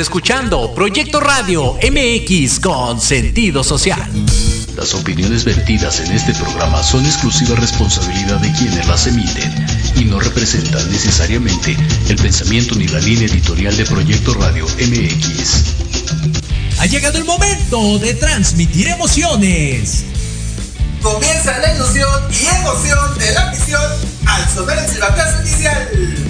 escuchando Proyecto Radio MX con sentido social. Las opiniones vertidas en este programa son exclusiva responsabilidad de quienes las emiten y no representan necesariamente el pensamiento ni la línea editorial de Proyecto Radio MX. Ha llegado el momento de transmitir emociones. Comienza la ilusión y emoción de la misión al sonar el silbatazo inicial.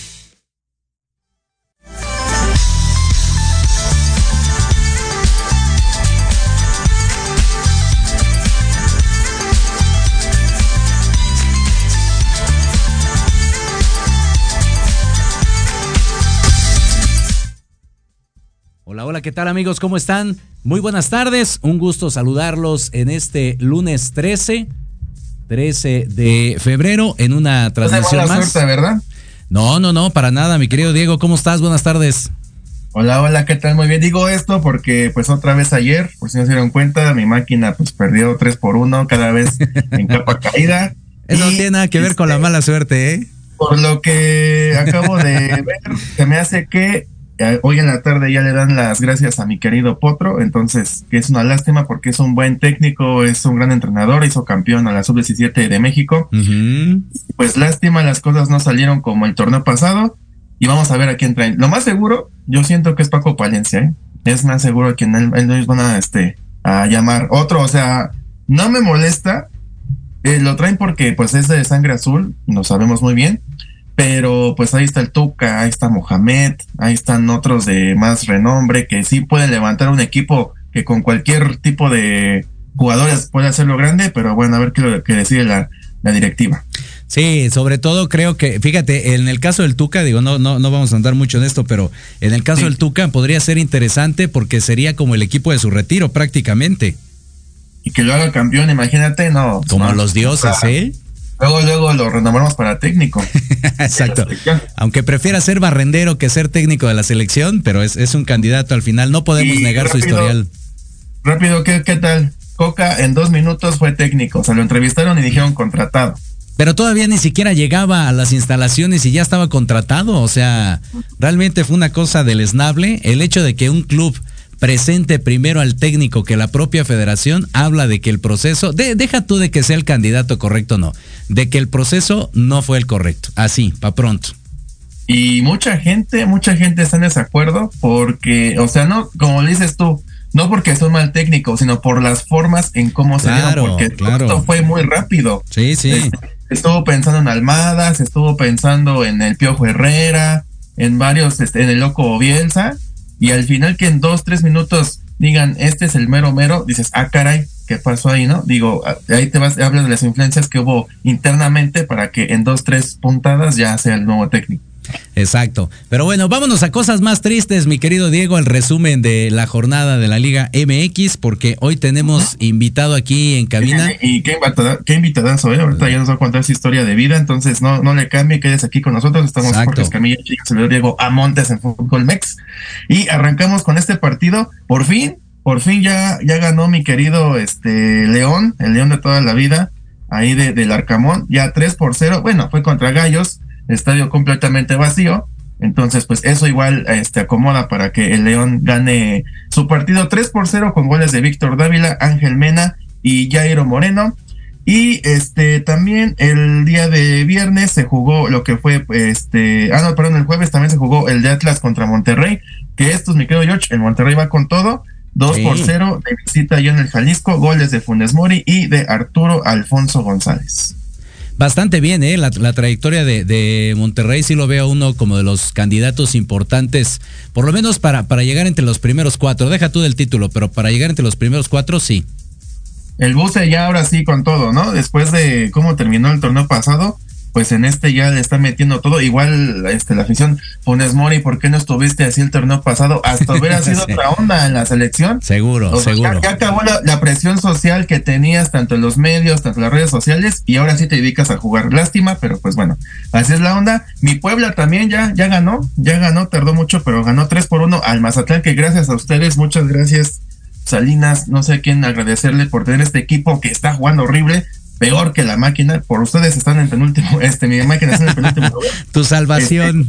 Hola, ¿qué tal amigos? ¿Cómo están? Muy buenas tardes, un gusto saludarlos en este lunes 13, 13 de febrero, en una transmisión buena más. Suerte, ¿verdad? No, no, no, para nada, mi querido Diego, ¿cómo estás? Buenas tardes. Hola, hola, ¿qué tal? Muy bien. Digo esto porque pues otra vez ayer, por si no se dieron cuenta, mi máquina pues perdió 3 por 1 cada vez en capa caída. Eso no tiene nada que ver con la este, mala suerte, ¿eh? Por lo que acabo de ver, se me hace que hoy en la tarde ya le dan las gracias a mi querido Potro, entonces que es una lástima porque es un buen técnico, es un gran entrenador, hizo campeón a la sub-17 de México. Pues lástima, las cosas no salieron como el torneo pasado y vamos a ver a quién traen. Lo más seguro, yo siento que es Paco Palencia, ¿eh? es más seguro que él, él- ellos van a, este, a llamar otro, o sea, no me molesta, eh, lo traen porque pues es de sangre azul, lo sabemos muy bien, pero pues ahí está el Tuca, ahí está Mohamed, ahí están otros de más renombre que sí pueden levantar un equipo que con cualquier tipo de jugadores puede hacerlo grande, pero bueno, a ver qué, qué decide la, la directiva. Sí, sobre todo creo que, fíjate, en el caso del Tuca, digo, no, no, no vamos a andar mucho en esto, pero en el caso Sí. del Tuca podría ser interesante porque sería como el equipo de su retiro prácticamente, Y que lo haga campeón, imagínate, no. como no, los dioses, ¿eh? Luego, luego lo renombramos para técnico. Exacto. Aunque prefiera ser barrendero que ser técnico de la selección, pero es, es un candidato al final, no podemos Y negar su historial. Rápido, ¿qué, ¿qué tal? Coca en dos minutos fue técnico, o sea, lo entrevistaron y dijeron contratado. Pero todavía ni siquiera llegaba a las instalaciones y ya estaba contratado. O sea, realmente fue una cosa deleznable. El hecho de que un club presente primero al técnico que la propia federación habla de que el proceso, de- deja tú de que sea el candidato correcto o no, de que el proceso no fue el correcto. Así, pa' pronto. Y mucha gente, mucha gente está en desacuerdo porque, o sea, no, como dices tú, no porque son mal técnico, sino por las formas en cómo se Claro, dieron, porque claro. esto fue muy rápido. Sí, sí. Estuvo pensando en Almadas, estuvo pensando en el Piojo Herrera, en varios, este, en el Loco Bielsa, y al final que en dos, tres minutos digan, este es el mero mero, dices, ah, caray, ¿qué pasó ahí, no? Digo, ah, ahí te vas, hablas de las influencias que hubo internamente para que en dos, tres puntadas ya sea el nuevo técnico. Exacto. Pero bueno, vámonos a cosas más tristes, mi querido Diego, el resumen de la jornada de la Liga MX, porque hoy tenemos invitado aquí en cabina. Y qué, invitada, qué invitadazo, ¿eh? Ahorita ya nos va a contar su historia de vida, entonces no, no le cambie, quedes aquí con nosotros. Estamos Exacto. Jorge Escamilla servidor Diego Amontes en Fútbol Mex. Y arrancamos con este partido. Por fin, por fin ya, ya ganó mi querido este León, el León de toda la vida, ahí de, del Arcamón, ya 3 por 0. Bueno, fue contra Gallos, estadio completamente vacío. Entonces, pues eso igual este, acomoda para que el León gane su partido 3 por 0 con goles de Víctor Dávila, Ángel Mena y Jairo Moreno. Y este también el día de viernes se jugó lo que fue este, ah no, perdón, el jueves también se jugó el de Atlas contra Monterrey, que estos, mi querido George, el Monterrey va con todo, 2 Sí. por 0 de visita allá en el Jalisco, goles de Funes Mori y de Arturo Alfonso González. Bastante bien, ¿eh? La, la trayectoria de, de Monterrey sí lo veo uno como de los candidatos importantes, por lo menos para, para llegar entre los primeros cuatro. Deja tú del título, pero para llegar entre los primeros cuatro, sí. El buce ya ahora sí con todo, ¿no? Después de cómo terminó el torneo pasado, pues en este ya le está metiendo todo. Igual este, la afición Funes Mori, ¿por qué no estuviste así el torneo pasado? Hasta hubiera sido otra onda en la selección. Seguro, seguro. Ya, acabó la, presión social que tenías tanto en los medios, tanto en las redes sociales, y ahora sí te dedicas a jugar. Lástima, pero pues bueno, así es la onda. Mi Puebla también ya, ya ganó, ya ganó, tardó mucho, pero ganó 3 por 1 al Mazatlán, que gracias a ustedes, muchas gracias. Salinas, no sé a quién agradecerle por tener este equipo que está jugando horrible, peor que la máquina. Por ustedes están en penúltimo, este, mi máquina está en el penúltimo tu salvación.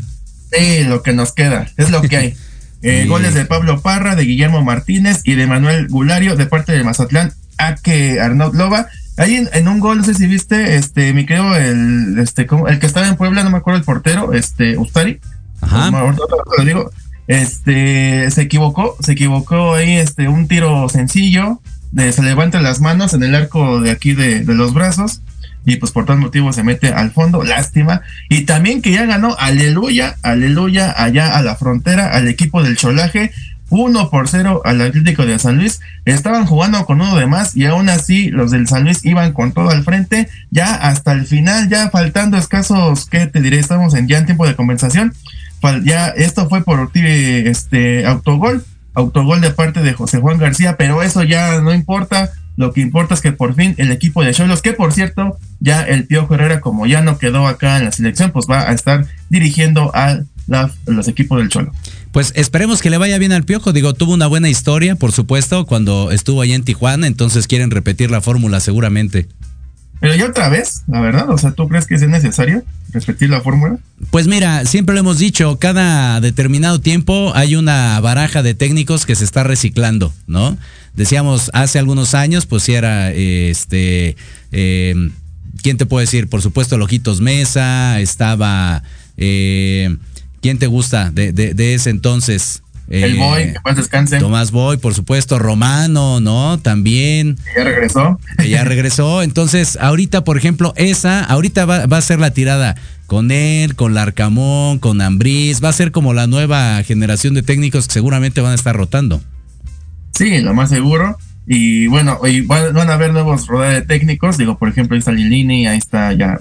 Este, sí, lo que nos queda, es lo que hay. Eh, goles de Pablo Parra, de Guillermo Martínez y de Manuel Gulario de parte de Mazatlán, a que Arnaud Loba. Ahí en, un gol, no sé si viste, este, mi creo, el, este, el que estaba en Puebla, no me acuerdo el portero, este, Ustari. Ajá. lo digo, este, se equivocó, se equivocó ahí, este, un tiro sencillo, se levanta las manos en el arco de aquí de, los brazos y pues por tal motivo se mete al fondo, lástima. Y también que ya ganó, aleluya, aleluya, allá a la frontera, al equipo del Cholaje, 1 por 0 al Atlético de San Luis. Estaban jugando con uno de más y aún así los del San Luis iban con todo al frente, ya hasta el final, ya faltando escasos, ¿qué te diré? Estamos en ya en tiempo de compensación. Ya esto fue por este autogol autogol de parte de José Juan García, pero eso ya no importa. Lo que importa es que por fin el equipo de Cholos, que por cierto, ya el Piojo Herrera, como ya no quedó acá en la selección, pues va a estar dirigiendo a los equipos del Cholo. Pues esperemos que le vaya bien al Piojo. Digo, tuvo una buena historia, por supuesto, cuando estuvo allá en Tijuana, entonces quieren repetir la fórmula seguramente. Pero ya otra vez, la verdad, o sea, ¿tú crees que es necesario repetir la fórmula? Pues mira, siempre lo hemos dicho, cada determinado tiempo hay una baraja de técnicos que se está reciclando, ¿no? Decíamos hace algunos años, pues si era este, eh, ¿quién te puede decir? Por supuesto, Lojitos Mesa, estaba, eh, ¿quién te gusta de, de ese entonces? El Boy, que más descanse. Tomás Boy, por supuesto, Romano, ¿no? También. ya regresó. ya regresó. Entonces, ahorita, por ejemplo, esa, ahorita va, a ser la tirada con él, con Larcamón, con Ambriz. Va a ser como la nueva generación de técnicos que seguramente van a estar rotando. Sí, lo más seguro. Y bueno, y van, a haber nuevos rodajes de técnicos. Digo, por ejemplo, ahí está Lilini, ahí está ya.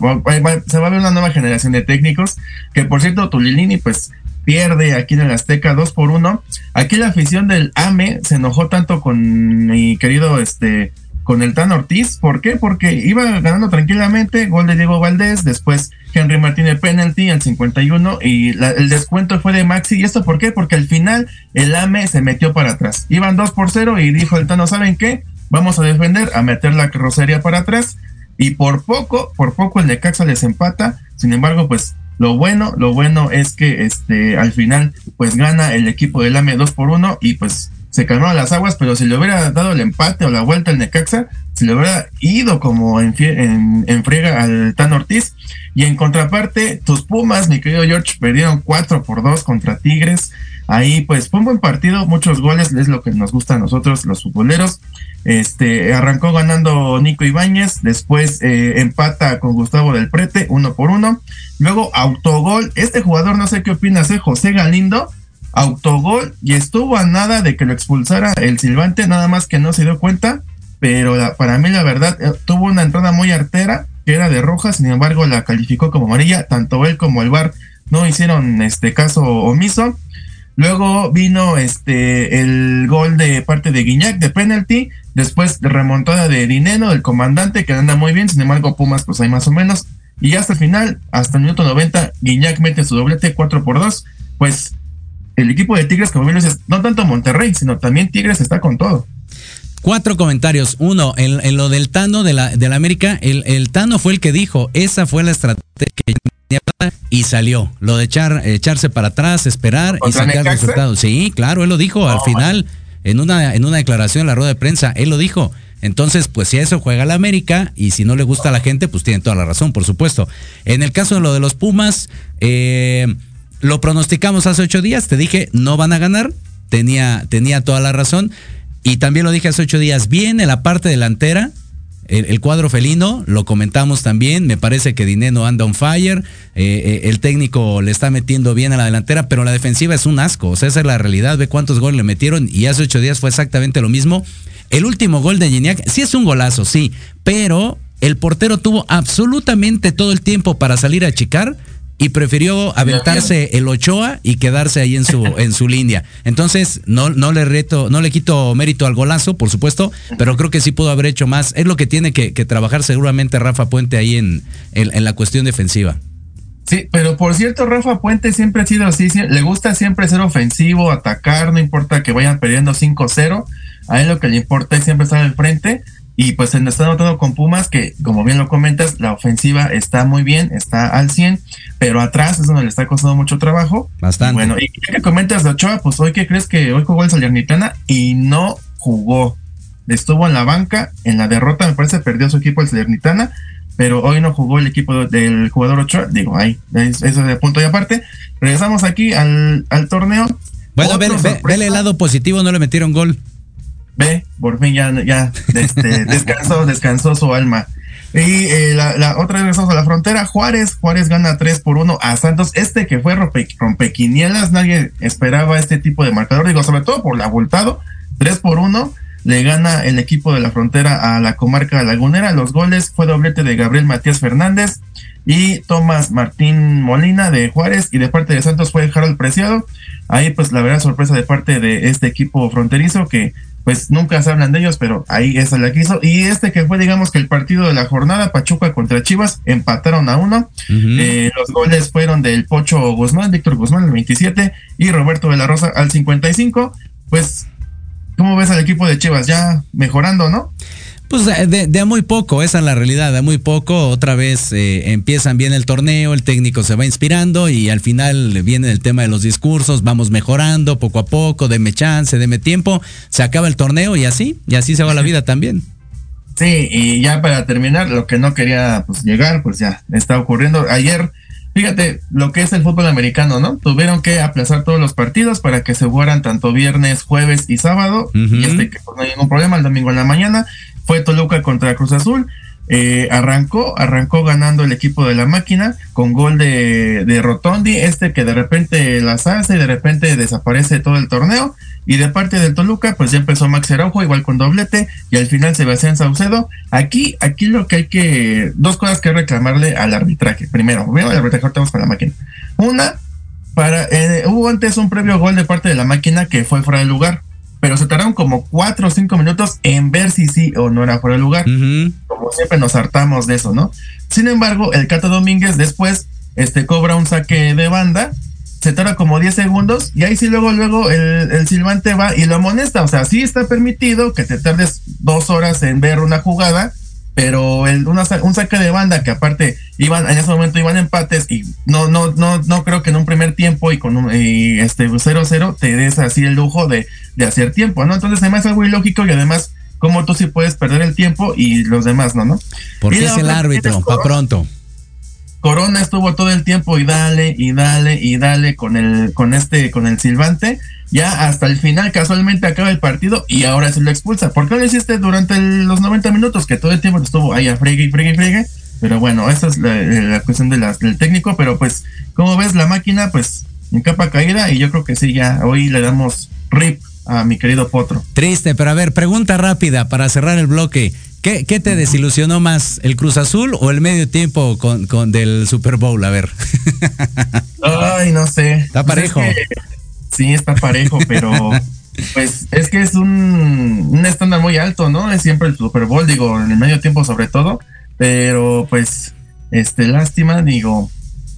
se va a ver una nueva generación de técnicos. Que por cierto, tu Lilini, pues pierde aquí en el Azteca 2 por 1. Aquí la afición del AME se enojó tanto con mi querido este con el Tan Ortiz, ¿por qué? Porque iba ganando tranquilamente, gol de Diego Valdés, después Henry Martínez penalty al 51 y el descuento fue de Maxi, ¿y esto por qué? Porque al final el AME se metió para atrás, iban 2 por 0 y dijo el Tano, ¿saben qué? Vamos a defender, a meter la carrocería para atrás y por poco, por poco el Necaxa les empata, sin embargo, pues lo bueno, lo bueno es que este al final pues gana el equipo del AME 2 por 1 y pues se calmaron las aguas, pero si le hubiera dado el empate o la vuelta al Necaxa, si le hubiera ido como en, en, friega al Tan Ortiz. Y en contraparte, tus Pumas, mi querido George, perdieron 4 por 2 contra Tigres. Ahí pues fue un buen partido, muchos goles, es lo que nos gusta a nosotros los futboleros. Este arrancó ganando Nico Ibáñez, después eh, empata con Gustavo del Prete, uno por uno. Luego autogol, este jugador no sé qué opinas, ¿eh? José Galindo, autogol y estuvo a nada de que lo expulsara el silbante, nada más que no se dio cuenta, pero para mí la verdad eh, tuvo una entrada muy artera, que era de roja, sin embargo la calificó como amarilla, tanto él como el VAR no hicieron este caso omiso. Luego vino este el gol de parte de Guiñac de penalty, después de remontada de Dineno, el comandante, que anda muy bien, sin embargo Pumas pues hay más o menos. Y hasta el final, hasta el minuto 90, Guiñac mete su doblete 4 por 2. Pues el equipo de Tigres, como bien dices, no tanto Monterrey, sino también Tigres está con todo. Cuatro comentarios. Uno, en, lo del Tano de la, de la América, el, el, Tano fue el que dijo, esa fue la estrategia que y salió. Lo de echar, echarse para atrás, esperar y sacar resultados. Sí, claro, él lo dijo al final, en una, en una declaración en la rueda de prensa, él lo dijo. Entonces, pues si a eso juega la América y si no le gusta a la gente, pues tiene toda la razón, por supuesto. En el caso de lo de los Pumas, eh, lo pronosticamos hace ocho días, te dije, no van a ganar, tenía, tenía toda la razón. Y también lo dije hace ocho días, viene la parte delantera, el, cuadro felino, lo comentamos también, me parece que Dineno anda on fire, eh, eh, el técnico le está metiendo bien a la delantera, pero la defensiva es un asco, o sea, esa es la realidad, ve cuántos goles le metieron y hace ocho días fue exactamente lo mismo. El último gol de Gignac sí es un golazo, sí, pero el portero tuvo absolutamente todo el tiempo para salir a achicar y prefirió aventarse el Ochoa y quedarse ahí en su en su línea. Entonces, no no le reto, no le quito mérito al golazo, por supuesto, pero creo que sí pudo haber hecho más. Es lo que tiene que, trabajar seguramente Rafa Puente ahí en, en, la cuestión defensiva. Sí, pero por cierto, Rafa Puente siempre ha sido así, le gusta siempre ser ofensivo, atacar, no importa que vayan perdiendo 5-0, a él lo que le importa es siempre estar al frente y pues se nos está notando con Pumas que, como bien lo comentas, la ofensiva está muy bien, está al 100, pero atrás es donde le está costando mucho trabajo. Bastante. bueno, y que comentas de Ochoa, pues hoy que crees que hoy jugó el Salernitana y no jugó. Estuvo en la banca, en la derrota me parece perdió su equipo el Salernitana, pero hoy no jugó el equipo del jugador Ochoa. Digo, ahí, eso es de punto y aparte. Regresamos aquí al, al torneo. Bueno, vele el lado positivo, no le metieron gol ve, por fin ya, ya este, descansó, descansó su alma. Y eh, la, la, otra vez regresamos a la frontera, Juárez, Juárez gana 3 por 1 a Santos, este que fue rompe, rompequinielas, nadie esperaba este tipo de marcador, digo, sobre todo por la abultado, 3 por 1, le gana el equipo de la frontera a la comarca lagunera, los goles fue doblete de Gabriel Matías Fernández y Tomás Martín Molina de Juárez y de parte de Santos fue Harold Preciado, ahí pues la verdad sorpresa de parte de este equipo fronterizo que pues nunca se hablan de ellos, pero ahí esa la quiso. Y este que fue, digamos que el partido de la jornada, Pachuca contra Chivas, empataron a uno. Eh, los goles fueron del Pocho Guzmán, Víctor Guzmán, el 27, y Roberto de la Rosa al 55. Pues, ¿cómo ves al equipo de Chivas? Ya mejorando, ¿no? Pues de, de, muy poco, esa es la realidad, de muy poco. Otra vez eh, empiezan bien el torneo, el técnico se va inspirando y al final viene el tema de los discursos, vamos mejorando poco a poco, deme chance, deme tiempo, se acaba el torneo y así, y así se va la vida también. Sí, y ya para terminar, lo que no quería pues llegar, pues ya está ocurriendo. Ayer, fíjate lo que es el fútbol americano, ¿no? Tuvieron que aplazar todos los partidos para que se jugaran tanto viernes, jueves y sábado. Y este que pues, no hay ningún problema, el domingo en la mañana fue Toluca contra Cruz Azul. Eh, arrancó, arrancó ganando el equipo de la máquina con gol de, de, Rotondi, este que de repente las hace y de repente desaparece todo el torneo. Y de parte del Toluca, pues ya empezó Max Araujo, igual con doblete, y al final se en Saucedo. Aquí, aquí lo que hay que, dos cosas que reclamarle al arbitraje. Primero, veo el arbitraje, estamos con la máquina. Una, para, eh, hubo antes un previo gol de parte de la máquina que fue fuera de lugar pero se tardaron como cuatro o cinco minutos en ver si sí o no era fuera de lugar. Como siempre nos hartamos de eso, ¿no? Sin embargo, el Cato Domínguez después este, cobra un saque de banda, se tarda como 10 segundos y ahí sí luego, luego el, el silbante va y lo amonesta. O sea, sí está permitido que te tardes dos horas en ver una jugada, pero el, una, un saque de banda que aparte iban en ese momento iban empates y no no no no creo que en un primer tiempo y con un y este 0-0 te des así el lujo de, de hacer tiempo, ¿no? Entonces además es algo ilógico y además como tú sí puedes perder el tiempo y los demás no, ¿no? Porque es el árbitro, para pronto. Corona estuvo todo el tiempo y dale y dale y dale con el con este con el silbante ya hasta el final casualmente acaba el partido y ahora se lo expulsa. ¿Por qué lo hiciste durante los 90 minutos que todo el tiempo estuvo ahí a fregue y fregue y fregue? Pero bueno, esa es la, cuestión de del técnico, pero pues como ves la máquina pues en capa caída y yo creo que sí, ya hoy le damos rip a mi querido Potro. Triste, pero a ver, pregunta rápida para cerrar el bloque. ¿Qué, qué te desilusionó más, el Cruz Azul o el medio tiempo con, con del Super Bowl? A ver. Ay, no sé. Está pues parejo. sí, está parejo, pero pues es que es un, un estándar muy alto, ¿no? Es siempre el Super Bowl, digo, en el medio tiempo sobre todo, pero pues, este, lástima, digo,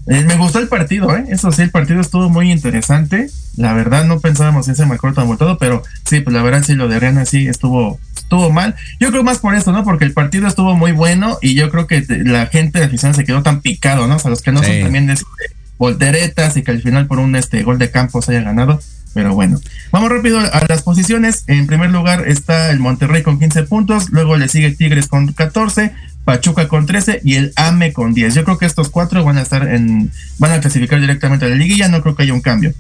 eh, me gustó el partido, ¿eh? Eso sí, el partido estuvo muy interesante. La verdad no pensábamos en ese mejor tan voltado, pero sí, pues la verdad sí lo de Rihanna sí estuvo estuvo mal. Yo creo más por eso, ¿no? Porque el partido estuvo muy bueno y yo creo que la gente de afición se quedó tan picado, ¿no? O sea, los que no son también de, volteretas y que al final por un este gol de campo se haya ganado. Pero bueno, vamos rápido a las posiciones. En primer lugar está el Monterrey con 15 puntos, luego le sigue Tigres con 14, Pachuca con 13 y el AME con 10. Yo creo que estos cuatro van a estar en, van a clasificar directamente a la liguilla, no creo que haya un cambio.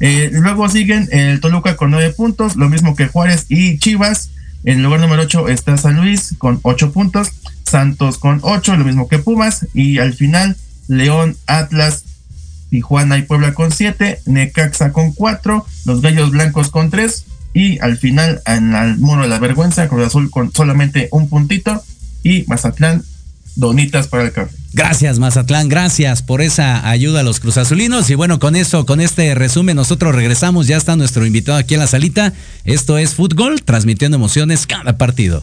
Eh, luego siguen el Toluca con 9 puntos, lo mismo que Juárez y Chivas. En el lugar número 8 está San Luis con 8 puntos, Santos con 8, lo mismo que Pumas. Y al final, León, Atlas, Tijuana y Puebla con 7, Necaxa con 4, los Gallos Blancos con 3. Y al final, en el muro de la vergüenza, Cruz Azul con solamente un puntito y Mazatlán donitas para el café. Gracias, Mazatlán, gracias por esa ayuda a los cruzazulinos. Y bueno, con eso, con este resumen, nosotros regresamos. Ya está nuestro invitado aquí en la salita. Esto es Fútbol, transmitiendo emociones cada partido.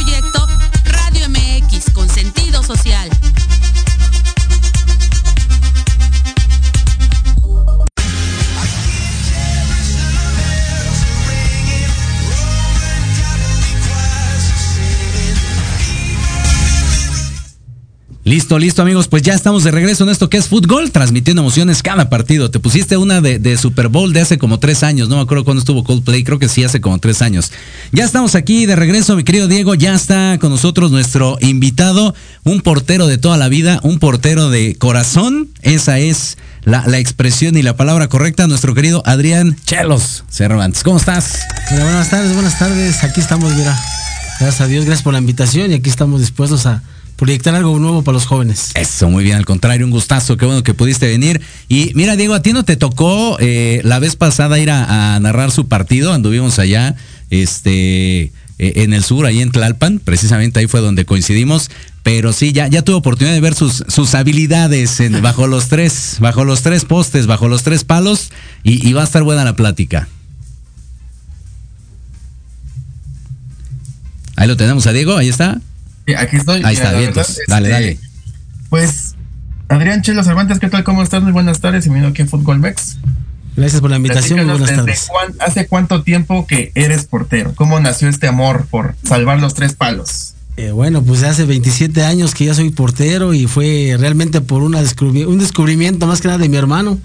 Listo, listo amigos, pues ya estamos de regreso en esto que es fútbol, transmitiendo emociones cada partido. Te pusiste una de, Super Bowl de hace como tres años, no me acuerdo cuándo estuvo Coldplay, creo que sí, hace como tres años. Ya estamos aquí de regreso, mi querido Diego, ya está con nosotros nuestro invitado, un portero de toda la vida, un portero de corazón, esa es la, expresión y la palabra correcta, nuestro querido Adrián Chelos Cervantes. ¿Cómo estás? Buenas tardes, buenas tardes, aquí estamos, mira. Gracias a Dios, gracias por la invitación y aquí estamos dispuestos a proyectar algo nuevo para los jóvenes. Eso, muy bien, al contrario, un gustazo, qué bueno que pudiste venir. Y mira, Diego, a ti no te tocó eh, la vez pasada ir a, a, narrar su partido, anduvimos allá, este, eh, en el sur, ahí en Tlalpan, precisamente ahí fue donde coincidimos. Pero sí, ya, ya tuve oportunidad de ver sus, sus habilidades en, bajo los tres, bajo los tres postes, bajo los tres palos, y, y va a estar buena la plática. Ahí lo tenemos a Diego, ahí está. Aquí estoy. Ahí está, bien, entonces, dale, este, dale. Pues, Adrián Chelo Cervantes, ¿qué tal? ¿Cómo estás? Muy buenas tardes. Bienvenido aquí en Fútbol Mex. Gracias por la invitación. Muy buenas tardes. Cuán, ¿Hace cuánto tiempo que eres portero? ¿Cómo nació este amor por salvar los tres palos? Eh, bueno, pues hace 27 años que ya soy portero y fue realmente por una descubri un descubrimiento más que nada de mi hermano,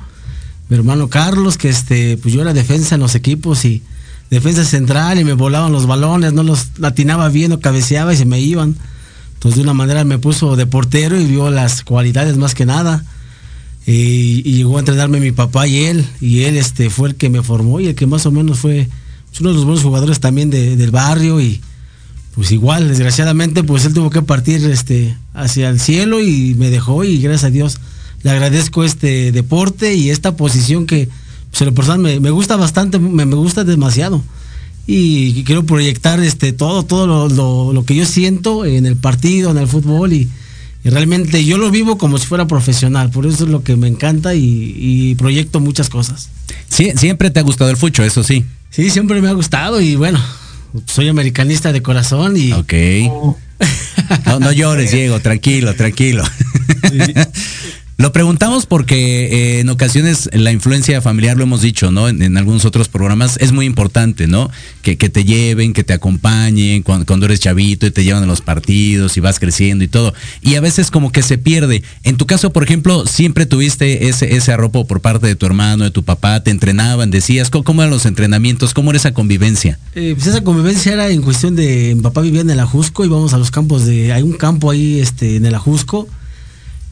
mi hermano Carlos, que este, pues yo era defensa en los equipos y defensa central y me volaban los balones, no los latinaba bien o cabeceaba y se me iban. Entonces de una manera me puso de portero y vio las cualidades más que nada. Y, y, llegó a entrenarme mi papá y él, y él este, fue el que me formó y el que más o menos fue pues, uno de los buenos jugadores también de, del barrio y pues igual, desgraciadamente, pues él tuvo que partir este, hacia el cielo y me dejó y gracias a Dios le agradezco este deporte y esta posición que pues, en lo personal me, me gusta bastante, me, me, gusta demasiado. Y quiero proyectar este todo, todo lo, lo, lo, que yo siento en el partido, en el fútbol y, y, realmente yo lo vivo como si fuera profesional, por eso es lo que me encanta y, y proyecto muchas cosas. Sí, siempre te ha gustado el fucho, eso sí. Sí, siempre me ha gustado y bueno, soy americanista de corazón y... Ok. No, no llores, Diego, tranquilo, tranquilo. Sí. Lo preguntamos porque eh, en ocasiones la influencia familiar, lo hemos dicho, ¿no? En, algunos otros programas es muy importante, ¿no? Que, te lleven, que te acompañen cuando, eres chavito y te llevan a los partidos y vas creciendo y todo. Y a veces como que se pierde. En tu caso, por ejemplo, siempre tuviste ese, ese arropo por parte de tu hermano, de tu papá, te entrenaban, decías, ¿cómo, cómo eran los entrenamientos? ¿Cómo era esa convivencia? Eh, pues esa convivencia era en cuestión de, mi papá vivía en el Ajusco, íbamos a los campos de, hay un campo ahí este, en el Ajusco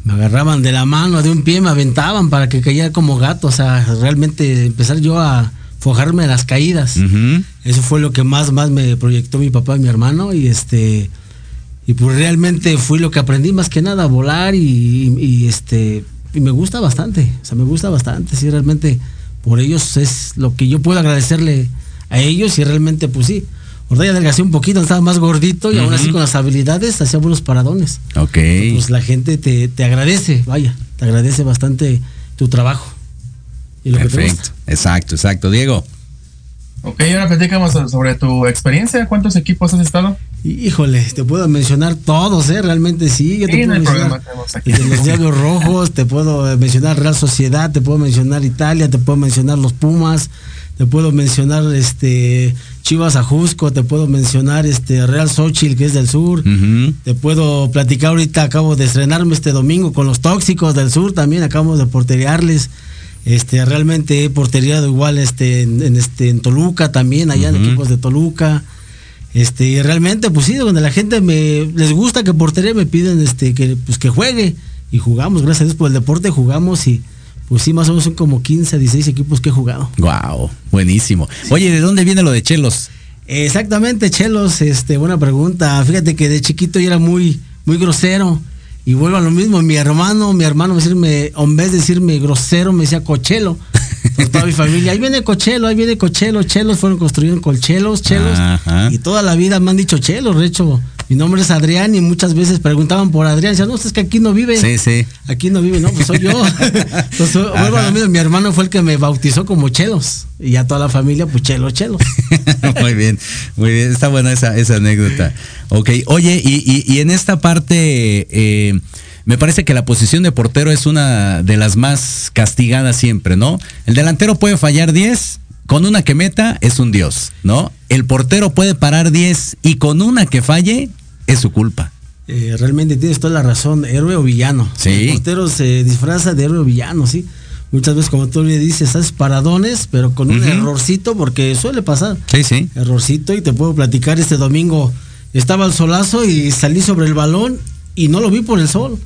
me agarraban de la mano, de un pie, me aventaban para que cayera como gato, o sea, realmente empezar yo a fojarme las caídas. Uh -huh. Eso fue lo que más, más me proyectó mi papá y mi hermano y este, y pues realmente fui lo que aprendí más que nada a volar y, y, y este, y me gusta bastante, o sea, me gusta bastante, sí, realmente por ellos es lo que yo puedo agradecerle a ellos y realmente pues sí, Ahorita ya adelgacé un poquito, estaba más gordito y aún así con las habilidades hacía buenos paradones. Ok. Pues la gente te, te agradece, vaya, te agradece bastante tu trabajo. Y lo que te Perfecto. gusta. Exacto, exacto. Diego. Ok, ahora platicamos sobre tu experiencia. ¿Cuántos equipos has estado? Y- Híjole, te puedo mencionar todos, ¿eh? Realmente sí. Yo te Sí, no puedo hay mencionar desde los Diablos Rojos, te puedo mencionar Real Sociedad, te puedo mencionar Italia, te puedo mencionar los Pumas, te puedo mencionar este Chivas Ajusco, te puedo mencionar este Real Xochitl, que es del sur. Te puedo platicar ahorita, acabo de estrenarme este domingo con los tóxicos del sur, también acabamos de porteriarles. Este, realmente he porteriado igual este, en, en, este, en Toluca también, allá en equipos de Toluca. Este, y realmente, pues sí, donde la gente me les gusta que porteré, me piden este, que, pues, que juegue. Y jugamos, gracias a Dios por el deporte jugamos y pues sí, más o menos son como 15 a 16 equipos que he jugado. Wow, buenísimo. Oye, ¿de dónde viene lo de Chelos? Exactamente, Chelos, este, buena pregunta. Fíjate que de chiquito yo era muy, muy grosero. Y vuelvo a lo mismo, mi hermano, mi hermano, decirme, en vez de decirme grosero, me decía cochelo. Por toda mi familia, ahí viene cochelo, ahí viene cochelo, chelos, fueron construidos con chelos, chelos. Ajá. Y toda la vida me han dicho chelos, de hecho, mi nombre es Adrián y muchas veces preguntaban por Adrián, decían, no, es que aquí no vive. Sí, sí. Aquí no vive, no, pues soy yo. Entonces, vuelvo a lo mismo, mi hermano fue el que me bautizó como chelos. Y ya toda la familia, pues chelos, chelos. muy bien, muy bien. Está buena esa, esa anécdota. Ok, oye, y, y- y en esta parte, eh, me parece que la posición de portero es una de las más castigadas siempre, ¿no? El delantero puede fallar 10, con una que meta es un dios, ¿no? El portero puede parar 10 y con una que falle es su culpa. Eh, realmente tienes toda la razón, héroe o villano. Sí. El portero se disfraza de héroe o villano, sí. Muchas veces, como tú le dices, haces paradones, pero con un errorcito, porque suele pasar. Sí, sí. Errorcito, y te puedo platicar este domingo. Estaba el solazo y salí sobre el balón y no lo vi por el sol.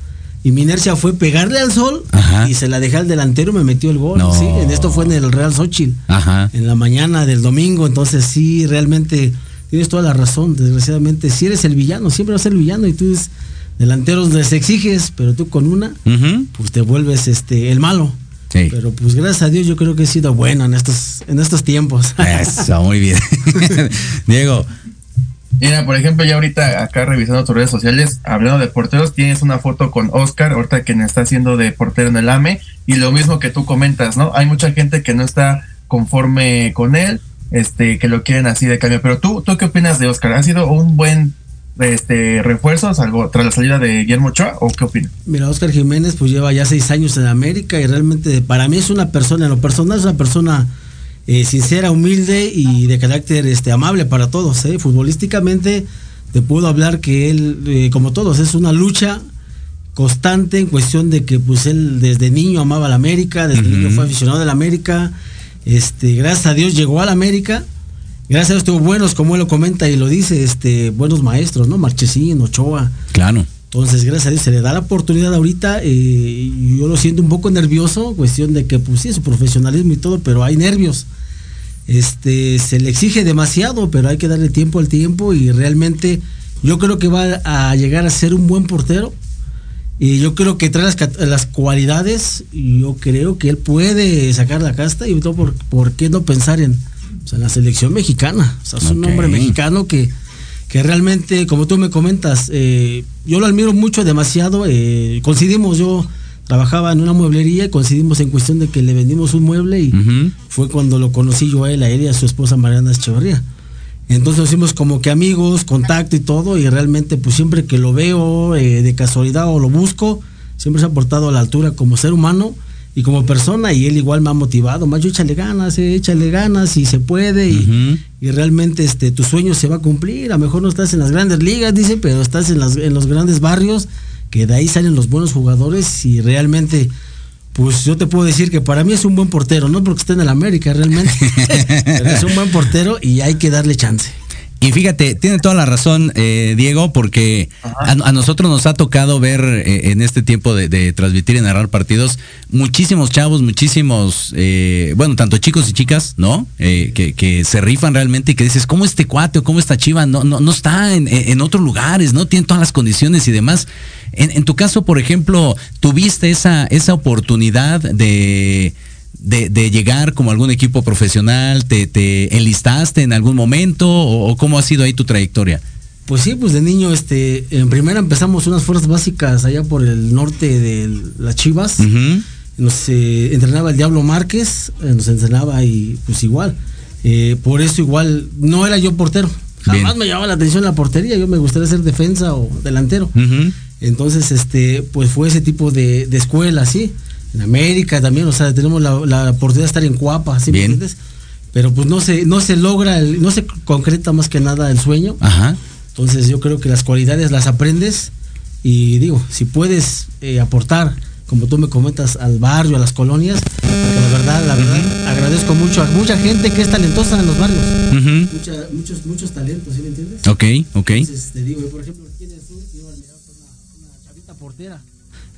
Y mi inercia fue pegarle al sol Ajá. y se la dejé al delantero y me metió el gol. No. Sí, en esto fue en el Real Xochitl Ajá. en la mañana del domingo. Entonces, sí, realmente tienes toda la razón. Desgraciadamente, si eres el villano, siempre vas a ser el villano y tú eres delanteros les exiges, pero tú con una, pues te vuelves este el malo. Sí. Pero pues gracias a Dios yo creo que he sido bueno en estos, en estos tiempos. Eso, muy bien. Diego, Mira, por ejemplo, ya ahorita acá revisando tus redes sociales, hablando de porteros, tienes una foto con Oscar, ahorita quien está haciendo de portero en el AME, y lo mismo que tú comentas, ¿no? Hay mucha gente que no está conforme con él, este, que lo quieren así de cambio. Pero tú, ¿tú qué opinas de Oscar? ¿Ha sido un buen este refuerzo salvo tras la salida de Guillermo Ochoa o qué opinas? Mira, Oscar Jiménez pues lleva ya seis años en América y realmente para mí es una persona, en lo personal es una persona eh, sincera, humilde y de carácter este, amable para todos. ¿eh? Futbolísticamente te puedo hablar que él, eh, como todos, es una lucha constante en cuestión de que pues él desde niño amaba la América, desde niño fue aficionado de la América, este, gracias a Dios llegó a la América, gracias a Dios tuvo buenos, como él lo comenta y lo dice, este, buenos maestros, ¿no? Marchesín, Ochoa, claro. entonces, gracias a Dios se le da la oportunidad ahorita. eh, yo lo siento un poco nervioso, cuestión de que, pues sí, su profesionalismo y todo, pero hay nervios. Este, se le exige demasiado, pero hay que darle tiempo al tiempo y realmente yo creo que va a llegar a ser un buen portero. Y yo creo que trae las, las cualidades y yo creo que él puede sacar la casta y todo por, por qué no pensar en, o sea, en la selección mexicana. O sea, es un hombre mexicano que, que realmente, como tú me comentas, eh, yo lo admiro mucho, demasiado. eh, coincidimos, yo trabajaba en una mueblería y coincidimos en cuestión de que le vendimos un mueble y fue cuando lo conocí yo a él, a él y a su esposa Mariana Echeverría. Entonces nos hicimos como que amigos, contacto y todo, y realmente pues siempre que lo veo eh, de casualidad o lo busco, siempre se ha portado a la altura como ser humano y como persona, y él igual me ha motivado, más yo échale ganas, eh, échale ganas y se puede, y, y realmente este tu sueño se va a cumplir, a lo mejor no estás en las grandes ligas, dice, pero estás en, las, en los grandes barrios, que de ahí salen los buenos jugadores y realmente... Pues yo te puedo decir que para mí es un buen portero, no porque esté en el América realmente, pero es un buen portero y hay que darle chance. Y fíjate, tiene toda la razón, eh, Diego, porque a, a nosotros nos ha tocado ver eh, en este tiempo de, de transmitir y narrar partidos muchísimos chavos, muchísimos, eh, bueno, tanto chicos y chicas, ¿no? Eh, que, que se rifan realmente y que dices, ¿cómo este cuate o cómo esta chiva no, no, no está en, en otros lugares, ¿no? Tiene todas las condiciones y demás. En, en tu caso, por ejemplo, ¿tuviste esa, esa oportunidad de de, de llegar como algún equipo profesional? ¿Te, te enlistaste en algún momento o, o cómo ha sido ahí tu trayectoria? Pues sí, pues de niño, este, en primera empezamos unas fuerzas básicas allá por el norte de las Chivas. Nos eh, entrenaba el Diablo Márquez, eh, nos entrenaba y pues igual. Eh, por eso igual, no era yo portero. Jamás Bien. me llamaba la atención la portería, yo me gustaría ser defensa o delantero. Entonces, este, pues fue ese tipo de, de escuela, sí. En América también, o sea, tenemos la, la oportunidad de estar en Cuapa, ¿sí me entiendes? Pero pues no se, no se logra, el- no se concreta más que nada el sueño. Ajá. Entonces yo creo que las cualidades las aprendes y digo, si puedes eh, aportar, como tú me comentas, al barrio, a las colonias, que la verdad, la verdad, agradezco mucho a mucha gente que es talentosa en los barrios. Mucha- muchos, muchos talentos, ¿sí me entiendes? Ok, ok. Entonces te digo, yo, por ejemplo, aquí en el sur por una, una chavita portera.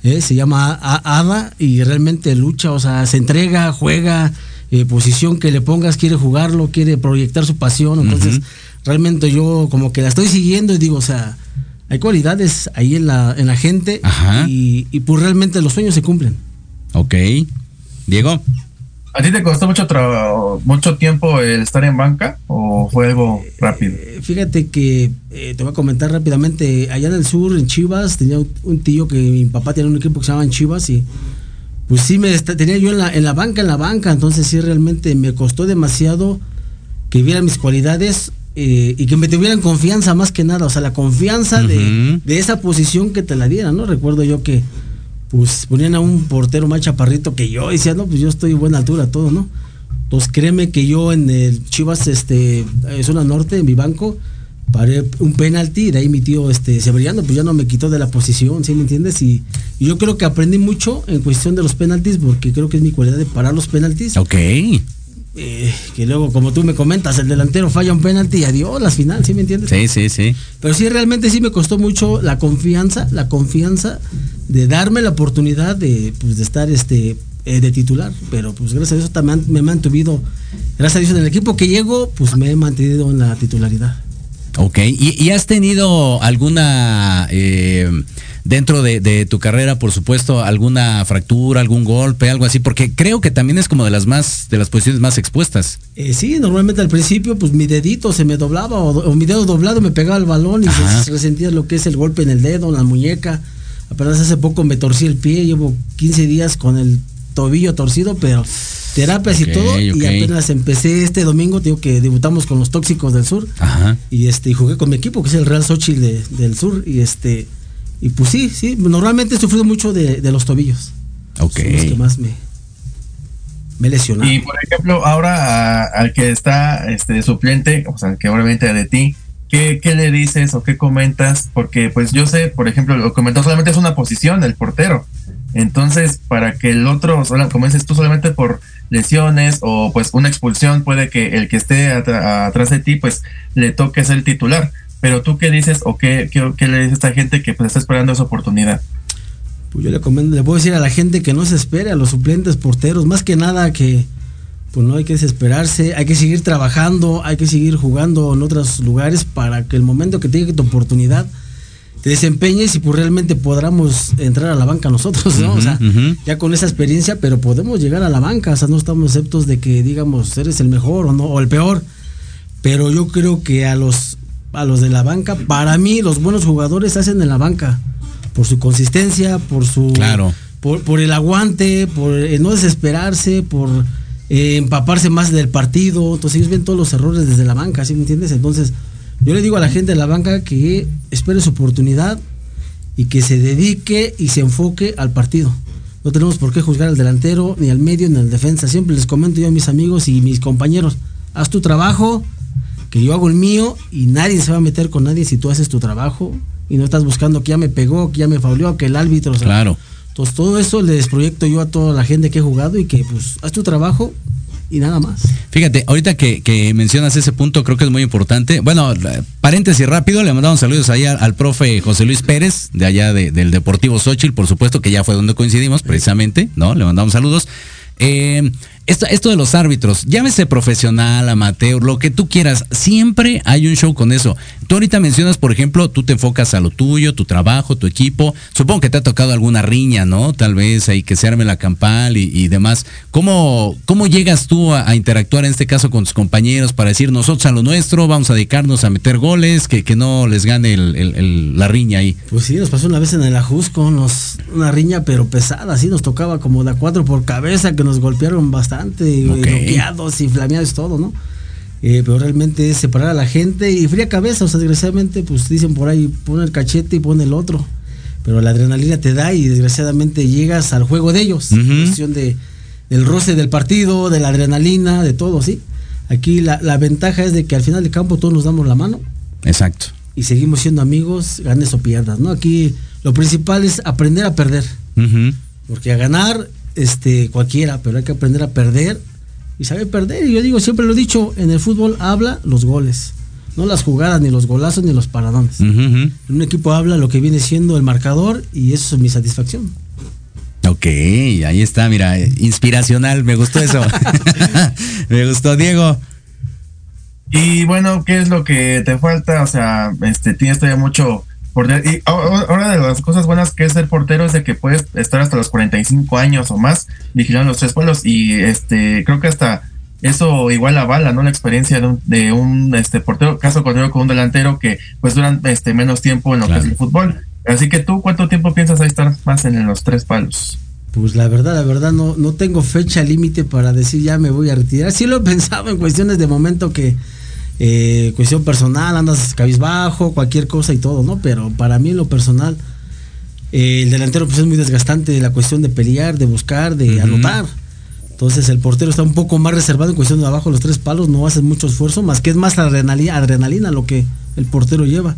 Eh, se llama Ada y realmente lucha, o sea, se entrega, juega, eh, posición que le pongas, quiere jugarlo, quiere proyectar su pasión. Entonces, realmente yo como que la estoy siguiendo y digo, o sea, hay cualidades ahí en la, en la gente y, y pues realmente los sueños se cumplen. Ok. Diego. ¿A ti te costó mucho mucho tiempo el estar en banca o fue algo rápido? Eh, Fíjate que eh, te voy a comentar rápidamente. Allá en el sur, en Chivas, tenía un, tío que mi papá tenía un equipo que se llamaba Chivas y pues sí me tenía yo en la, en la banca, en la banca. Entonces sí realmente me costó demasiado que vieran mis cualidades eh, y que me tuvieran confianza más que nada. O sea, la confianza de, de esa posición que te la dieran, ¿no? Recuerdo yo que pues ponían a un portero más chaparrito que yo y decía, no, pues yo estoy buena altura, todo, ¿no? Entonces créeme que yo en el Chivas, este, eh, zona norte, en mi banco, paré un penalti y de ahí mi tío, este, Severiano, pues ya no me quitó de la posición, ¿sí me entiendes? Y, y yo creo que aprendí mucho en cuestión de los penaltis porque creo que es mi cualidad de parar los penaltis. Ok. Eh, que luego, como tú me comentas, el delantero falla un penalti y adiós, las final, ¿sí me entiendes? Sí, sí, sí. Pero sí, realmente sí me costó mucho la confianza, la confianza de darme la oportunidad de, pues, de estar este, eh, de titular. Pero pues gracias a Dios también me he mantenido, gracias a Dios en el equipo que llego, pues me he mantenido en la titularidad. Ok. ¿Y, y has tenido alguna, eh, dentro de, de tu carrera, por supuesto, alguna fractura, algún golpe, algo así? Porque creo que también es como de las más, de las posiciones más expuestas. Eh, sí, normalmente al principio, pues mi dedito se me doblaba o, o mi dedo doblado me pegaba el balón y pues, resentía lo que es el golpe en el dedo, en la muñeca. Apenas hace poco me torcí el pie, llevo 15 días con el tobillo torcido, pero terapias y todo. Y apenas empecé este domingo, digo que debutamos con los tóxicos del sur. Ajá. Y este, y jugué con mi equipo, que es el Real de- del sur. Y este, y pues sí, sí, normalmente he sufrido mucho de, de los tobillos. Ok. Son los que más me, me lesionaron. Y por ejemplo, ahora a- al que está este suplente, o sea, que obviamente de ti, ¿qué, ¿qué le dices o qué comentas? Porque pues yo sé, por ejemplo, lo comentó solamente es una posición, el portero. Entonces, para que el otro, como dices tú, solamente por lesiones o pues una expulsión, puede que el que esté atrás de ti, pues le toque ser el titular. Pero tú qué dices o qué, qué, qué le dices a esta gente que pues está esperando esa oportunidad? Pues yo le, comento, le puedo decir a la gente que no se espere, a los suplentes porteros, más que nada que pues no hay que desesperarse, hay que seguir trabajando, hay que seguir jugando en otros lugares para que el momento que te llegue tu oportunidad te desempeñes y pues realmente podamos entrar a la banca nosotros, ¿no? o sea, ya con esa experiencia, pero podemos llegar a la banca, o sea, no estamos exceptos de que digamos eres el mejor o no o el peor, pero yo creo que a los a los de la banca, para mí los buenos jugadores se hacen en la banca por su consistencia, por su Claro. por, por el aguante, por el no desesperarse, por eh, empaparse más del partido, entonces ellos ven todos los errores desde la banca, ¿sí me entiendes? Entonces, yo le digo a la gente de la banca que espere su oportunidad y que se dedique y se enfoque al partido. No tenemos por qué juzgar al delantero, ni al medio, ni al defensa. Siempre les comento yo a mis amigos y mis compañeros, haz tu trabajo, que yo hago el mío y nadie se va a meter con nadie si tú haces tu trabajo y no estás buscando que ya me pegó, que ya me fauleó, que el árbitro... o sea, Claro. Entonces todo eso les proyecto yo a toda la gente que he jugado y que pues haz tu trabajo y nada más. Fíjate, ahorita que, que mencionas ese punto, creo que es muy importante. Bueno, paréntesis rápido, le mandamos saludos allá al profe José Luis Pérez, de allá de- del Deportivo Xochitl, por supuesto, que ya fue donde coincidimos, precisamente, ¿no? Le mandamos saludos. Eh, esto, de los árbitros, llámese profesional, amateur, lo que tú quieras, siempre hay un show con eso. Tú ahorita mencionas, por ejemplo, tú te enfocas a lo tuyo, tu trabajo, tu equipo. Supongo que te ha tocado alguna riña, ¿no? Tal vez ahí que se arme la campal y, demás. ¿Cómo, ¿Cómo llegas tú a, interactuar en este caso con tus compañeros para decir nosotros a lo nuestro, vamos a dedicarnos a meter goles, que, que no les gane la riña ahí? Pues sí, nos pasó una vez en el Ajusco, nos, una riña pero pesada, así nos tocaba como de cuatro por cabeza, que nos golpearon bastante, bloqueados y flameados todo, ¿no? Eh, pero realmente es separar a la gente y fría cabeza, o sea, desgraciadamente, pues dicen por ahí, pone el cachete y pone el otro. Pero la adrenalina te da y desgraciadamente llegas al juego de ellos. cuestión de, del roce del partido, de la adrenalina, de todo, ¿sí? Aquí la, ventaja es de que al final del campo todos nos damos la mano. Exacto. Y seguimos siendo amigos, ganes o pierdas, ¿no? Aquí lo principal es aprender a perder. Porque a ganar, este, cualquiera, pero hay que aprender a perder y sabe perder. Y yo digo, siempre lo he dicho, en el fútbol habla los goles, no las jugadas, ni los golazos, ni los paradones. En un equipo habla lo que viene siendo el marcador y eso es mi satisfacción. Ok, ahí está, mira, inspiracional, me gustó eso. me gustó, Diego. Y bueno, ¿qué es lo que te falta? O sea, este, tienes todavía mucho y ahora de las cosas buenas que es ser portero es de que puedes estar hasta los 45 años o más vigilando los tres pueblos y este creo que hasta eso igual avala no la experiencia de un, de un este portero caso contrario con un delantero que pues duran este menos tiempo en lo que es el fútbol. Así que tú cuánto tiempo piensas ahí estar más en los tres palos pues la verdad, la verdad no, no tengo fecha límite para decir ya me voy a retirar. Sí lo he pensado en cuestiones de momento que eh, cuestión personal, andas cabizbajo, cualquier cosa y todo, ¿no? Pero para mí lo personal, eh, el delantero pues es muy desgastante la cuestión de pelear, de buscar, de anotar. Entonces el portero está un poco más reservado en cuestión de abajo los tres palos, no hace mucho esfuerzo, más que es más adrenalina, adrenalina lo que el portero lleva.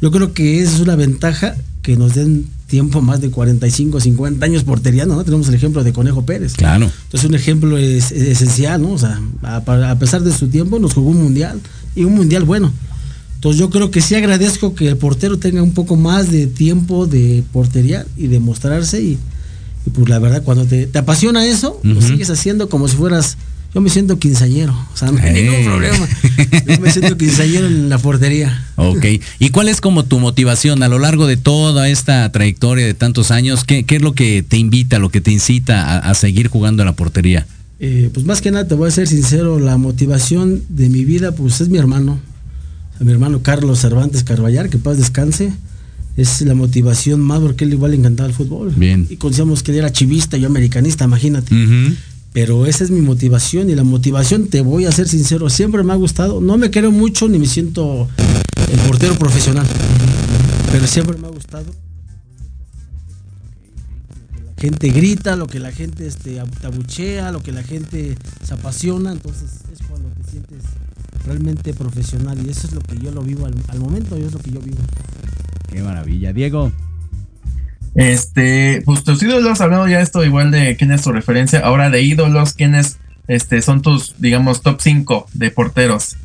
Yo creo que esa es una ventaja que nos den tiempo más de 45, 50 años porteriano, ¿no? Tenemos el ejemplo de Conejo Pérez. Claro. Entonces un ejemplo es, esencial, ¿no? O sea, a, pesar de su tiempo nos jugó un mundial y un mundial bueno. Entonces yo creo que sí agradezco que el portero tenga un poco más de tiempo de portería y de mostrarse y, pues la verdad cuando te, apasiona eso, lo sigues haciendo como si fueras yo me siento quinceañero, o sea, no hay ningún problema. Yo me siento quinceañero en la portería. Ok. ¿Y cuál es como tu motivación a lo largo de toda esta trayectoria de tantos años? ¿Qué, qué es lo que te invita, lo que te incita a, seguir jugando en la portería? Eh, pues más que nada, te voy a ser sincero, la motivación de mi vida, pues es mi hermano. mi hermano Carlos Cervantes Carballar, que paz descanse. Es la motivación más porque él igual le encantaba el fútbol. Bien. Y conocíamos que él era chivista, yo americanista, imagínate. Pero esa es mi motivación y la motivación, te voy a ser sincero, siempre me ha gustado. No me quiero mucho ni me siento el portero profesional, pero siempre me ha gustado. Gente grita, lo que la gente este, abuchea, lo que la gente se apasiona, entonces es cuando te sientes realmente profesional y eso es lo que yo lo vivo al, al momento, y es lo que yo vivo. Qué maravilla, Diego. Este, pues tus ídolos, hablando ya esto igual de quién es tu referencia, ahora de ídolos, quiénes este, son tus, digamos, top 5 de porteros,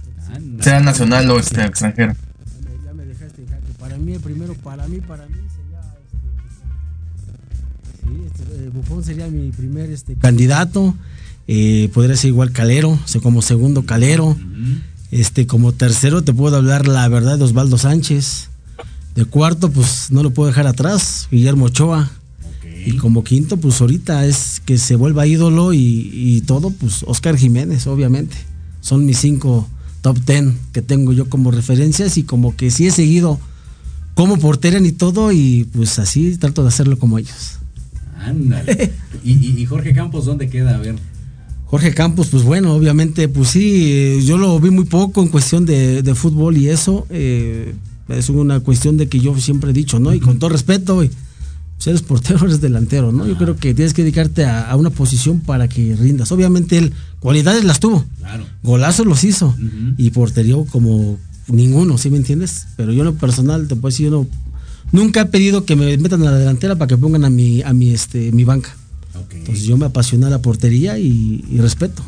sea nacional o este, extranjero. Ya me dejaste, para mí, primero, para mí, para mí este, eh, Bufón sería mi primer este, candidato, eh, podría ser igual Calero, o como segundo Calero, este, como tercero te puedo hablar la verdad de Osvaldo Sánchez, de cuarto, pues no lo puedo dejar atrás, Guillermo Ochoa. Y como quinto, pues ahorita es que se vuelva ídolo y, todo, pues Oscar Jiménez, obviamente. Son mis cinco top ten que tengo yo como referencias y como que sí he seguido como porteren y todo y pues así trato de hacerlo como ellos. Ándale. ¿Y, Jorge Campos dónde queda? A ver. Jorge Campos, pues bueno, obviamente, pues sí, yo lo vi muy poco en cuestión de, fútbol y eso. Eh, es una cuestión de que yo siempre he dicho, ¿no? Y con todo respeto, pues eres portero, eres delantero, ¿no? Yo creo que tienes que dedicarte a, una posición para que rindas. Obviamente él cualidades las tuvo. Claro. Golazos los hizo. Y porterío como ninguno, ¿sí me entiendes? Pero yo en lo personal, te puedo decir, yo no, nunca he pedido que me metan a la delantera para que pongan a mi, a mi, este, mi banca. Entonces yo me apasiona la portería y, respeto.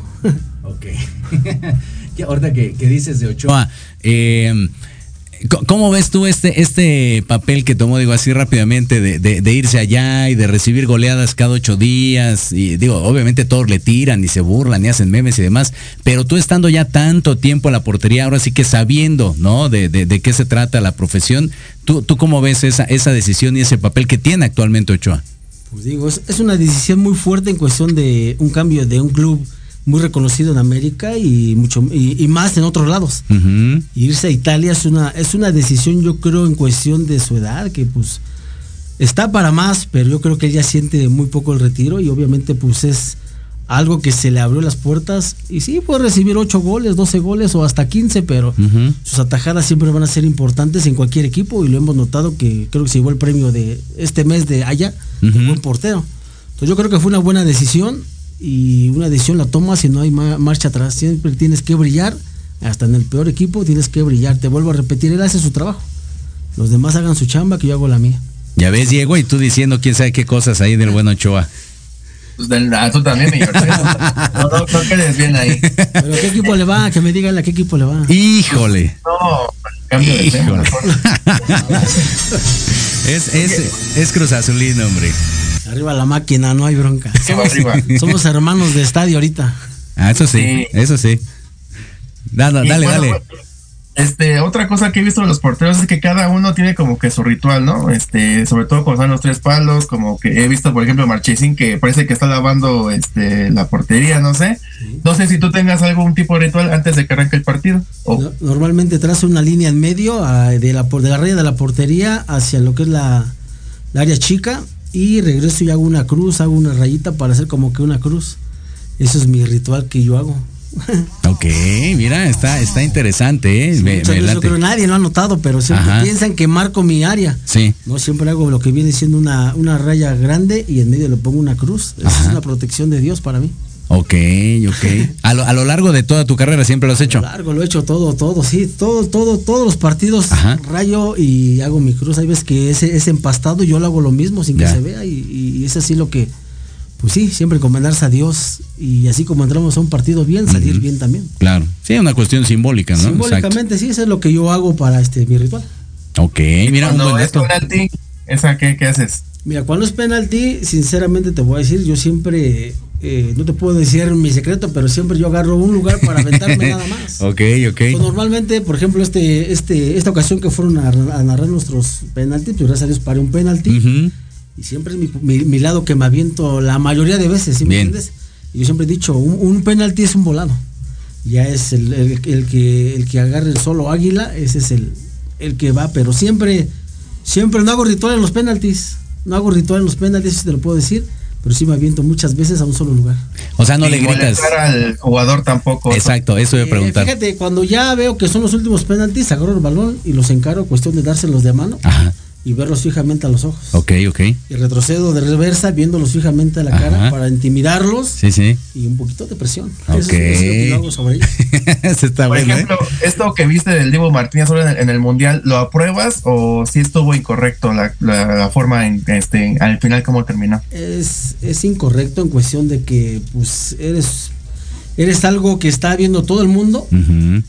ok. ahorita que, que, dices de Ochoa, eh, ¿Cómo ves tú este, este papel que tomó, digo así rápidamente, de, irse allá y de recibir goleadas cada ocho días? Y digo, obviamente todos le tiran y se burlan y hacen memes y demás, pero tú estando ya tanto tiempo en la portería, ahora sí que sabiendo, ¿no? De, de, qué se trata la profesión, ¿tú, tú cómo ves esa, esa decisión y ese papel que tiene actualmente Ochoa? Pues digo, es una decisión muy fuerte en cuestión de un cambio de un club muy reconocido en América y mucho y, más en otros lados. Irse a Italia es una es una decisión yo creo en cuestión de su edad que pues está para más, pero yo creo que él ya siente muy poco el retiro y obviamente pues es algo que se le abrió las puertas y sí puede recibir 8 goles, 12 goles o hasta 15, pero sus atajadas siempre van a ser importantes en cualquier equipo y lo hemos notado que creo que se llevó el premio de este mes de allá, de buen portero. Entonces yo creo que fue una buena decisión y una decisión la tomas y no hay marcha atrás. Siempre tienes que brillar, hasta en el peor equipo tienes que brillar. Te vuelvo a repetir, él hace su trabajo. Los demás hagan su chamba, que yo hago la mía. Ya ves, Diego, y tú diciendo quién sabe qué cosas ahí del bueno Ochoa. Pues del, ah, tú también, mi no, no, no, quedes bien ahí. Pero ¿qué equipo le va? Que me digan a qué equipo le va. Híjole. No, cambio de tema. es, es, es Cruz Azulino, hombre. Arriba la máquina, no hay bronca. Somos, hermanos de estadio ahorita. Ah, eso sí, eso sí. Dale, dale, dale. Este, otra cosa que he visto de los porteros es que cada uno tiene como que su ritual, ¿no? Este, sobre todo cuando están los tres palos, como que he visto, por ejemplo, Marchesín que parece que está lavando este la portería, no sé. No sé si tú tengas algún tipo de ritual antes de que arranque el partido. Normalmente trazo una línea en medio de, la, de la raya de la portería hacia lo que es la, la área chica y regreso y hago una cruz, hago una rayita para hacer como que una cruz. Eso es mi ritual que yo hago. ok, mira, está, está interesante, ¿eh? yo creo que nadie lo ha notado, pero siempre piensan que marco mi área. Sí. No, siempre hago lo que viene siendo una, una raya grande y en medio le pongo una cruz. es una protección de Dios para mí. Ok, ok. A lo, a lo, largo de toda tu carrera siempre lo has hecho. A lo largo lo he hecho todo, todo, sí, todo, todo, todos los partidos rayo y hago mi cruz. Hay veces que ese es empastado y yo lo hago lo mismo sin que se vea y, es así lo que, pues sí, siempre encomendarse a Dios y así como entramos a un partido bien, salir bien también. Claro, sí, una cuestión simbólica, ¿no? Simbólicamente, sí, eso es lo que yo hago para este mi ritual. Ok, mira, un buen es penalti, ¿esa qué, qué haces? Mira, cuando es penalti, sinceramente te voy a decir, yo siempre eh, no te puedo decir mi secreto, pero siempre yo agarro un lugar para aventarme nada más. Ok, ok. Pues normalmente, por ejemplo, este, este, esta ocasión que fueron a, narrar nuestros penaltis, pues gracias a Dios paré un penalti. Y siempre es mi, lado que me aviento la mayoría de veces, ¿sí me entiendes? Y yo siempre he dicho, un, penalti es un volado. Ya es el, el, que, el que agarre el solo águila, ese es el, el que va, pero siempre, siempre no hago ritual en los penaltis. No hago ritual en los penaltis, te lo puedo decir pero sí me aviento muchas veces a un solo lugar. O sea, no le gritas. al jugador tampoco. Exacto, eso voy a eh, preguntar. fíjate, cuando ya veo que son los últimos penaltis, agarro el balón y los encaro, cuestión de dárselos de mano. Ajá y verlos fijamente a los ojos. Ok, ok. Y retrocedo de reversa viéndolos fijamente a la cara para intimidarlos. Sí, sí. Y un poquito de presión. Ok. Eso es, lo hago sobre ellos. está Por ¿eh? ejemplo, esto que viste del Diego Martínez en el, Mundial, ¿lo apruebas o si estuvo incorrecto la, la, forma en este al final cómo terminó? Es, es incorrecto en cuestión de que pues eres eres algo que está viendo todo el mundo.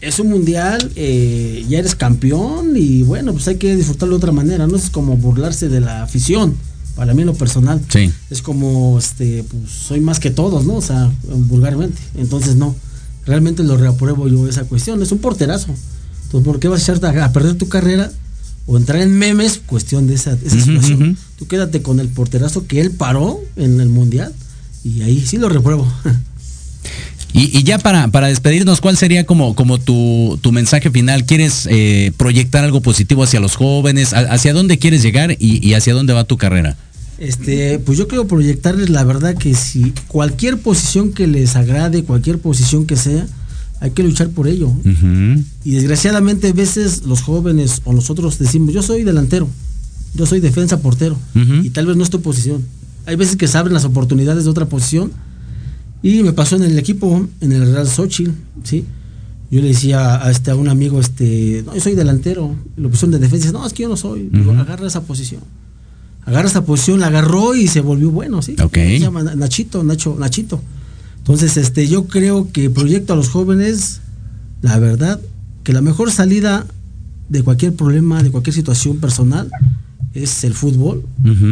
Es un mundial, eh, ya eres campeón y bueno, pues hay que disfrutarlo de otra manera. No es como burlarse de la afición. Para mí, en lo personal, sí. es como, este, pues soy más que todos, ¿no? O sea, vulgarmente. Entonces, no. Realmente lo reapruebo yo esa cuestión. Es un porterazo. Entonces, ¿por qué vas a echarte a, perder tu carrera o entrar en memes? Cuestión de esa, situación. Tú quédate con el porterazo que él paró en el mundial y ahí sí lo repruebo. Y, ya para, para despedirnos, ¿cuál sería como, como tu, mensaje final? ¿Quieres eh, proyectar algo positivo hacia los jóvenes? ¿Hacia dónde quieres llegar y, hacia dónde va tu carrera? Este, pues yo quiero proyectarles la verdad que si cualquier posición que les agrade, cualquier posición que sea, hay que luchar por ello. Y desgraciadamente a veces los jóvenes o nosotros decimos, yo soy delantero, yo soy defensa portero, y tal vez no es tu posición. Hay veces que se abren las oportunidades de otra posición y me pasó en el equipo, en el Real Sochi, ¿sí? Yo le decía a, este, a un amigo, este, no, yo soy delantero. Lo pusieron de defensa. No, es que yo no soy. agarra esa posición. Agarra esa posición, la agarró y se volvió bueno, ¿sí? Se llama Nachito, Nacho, Nachito. Entonces, este, yo creo que proyecto a los jóvenes, la verdad, que la mejor salida de cualquier problema, de cualquier situación personal, es el fútbol,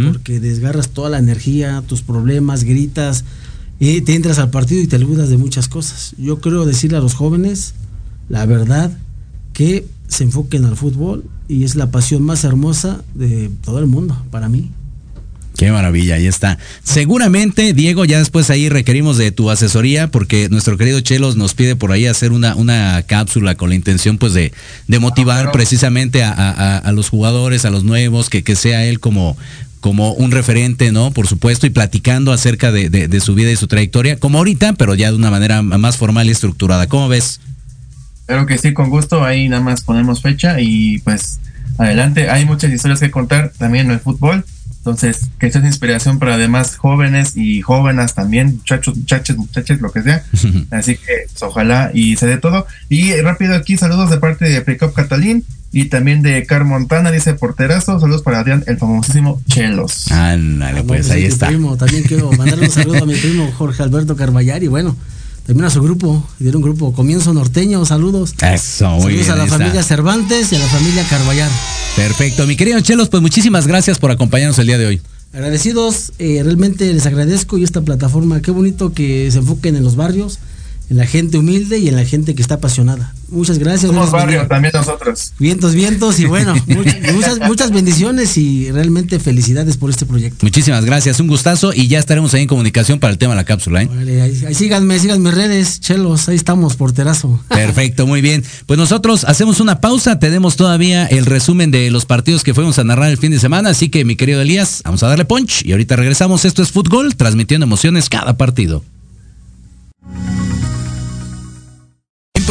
porque desgarras toda la energía, tus problemas, gritas, y te entras al partido y te olvidas de muchas cosas. Yo creo decirle a los jóvenes, la verdad, que se enfoquen al fútbol y es la pasión más hermosa de todo el mundo, para mí. Qué maravilla, ahí está. Seguramente, Diego, ya después ahí requerimos de tu asesoría porque nuestro querido Chelos nos pide por ahí hacer una, una cápsula con la intención pues de, de motivar precisamente a, los jugadores, a los nuevos, que, que sea él como, como un referente, ¿no? Por supuesto, y platicando acerca de, de, su vida y su trayectoria, como ahorita, pero ya de una manera más formal y estructurada. ¿Cómo ves? Creo que sí, con gusto. Ahí nada más ponemos fecha y pues adelante. Hay muchas historias que contar también en el fútbol. Entonces, que sea inspiración para además jóvenes y jóvenes también, muchachos, muchachos, muchachas, lo que sea. Así que pues, ojalá y se dé todo. Y rápido aquí, saludos de parte de Precop Catalín y también de Car Montana, dice porterazo. Saludos para Adrián, el famosísimo Chelos. Ándale, pues ahí está. también quiero mandarle un saludo a mi primo Jorge Alberto Carballar y bueno también a su grupo, tiene un grupo Comienzo Norteño, saludos. Eso, muy Saludos a la familia Cervantes y a la familia Carballar. Perfecto, mi querido Chelos, pues muchísimas gracias por acompañarnos el día de hoy. Agradecidos, eh, realmente les agradezco y esta plataforma, qué bonito que se enfoquen en los barrios, en la gente humilde y en la gente que está apasionada. Muchas gracias. Somos barrio también nosotros. Vientos, vientos y bueno, muchas, muchas bendiciones y realmente felicidades por este proyecto. Muchísimas gracias, un gustazo y ya estaremos ahí en comunicación para el tema de la cápsula. ¿eh? ahí, síganme, sigan mis redes, chelos, ahí estamos, porterazo. Perfecto, muy bien. Pues nosotros hacemos una pausa, tenemos todavía el resumen de los partidos que fuimos a narrar el fin de semana, así que mi querido Elías, vamos a darle punch y ahorita regresamos. Esto es fútbol, transmitiendo emociones cada partido.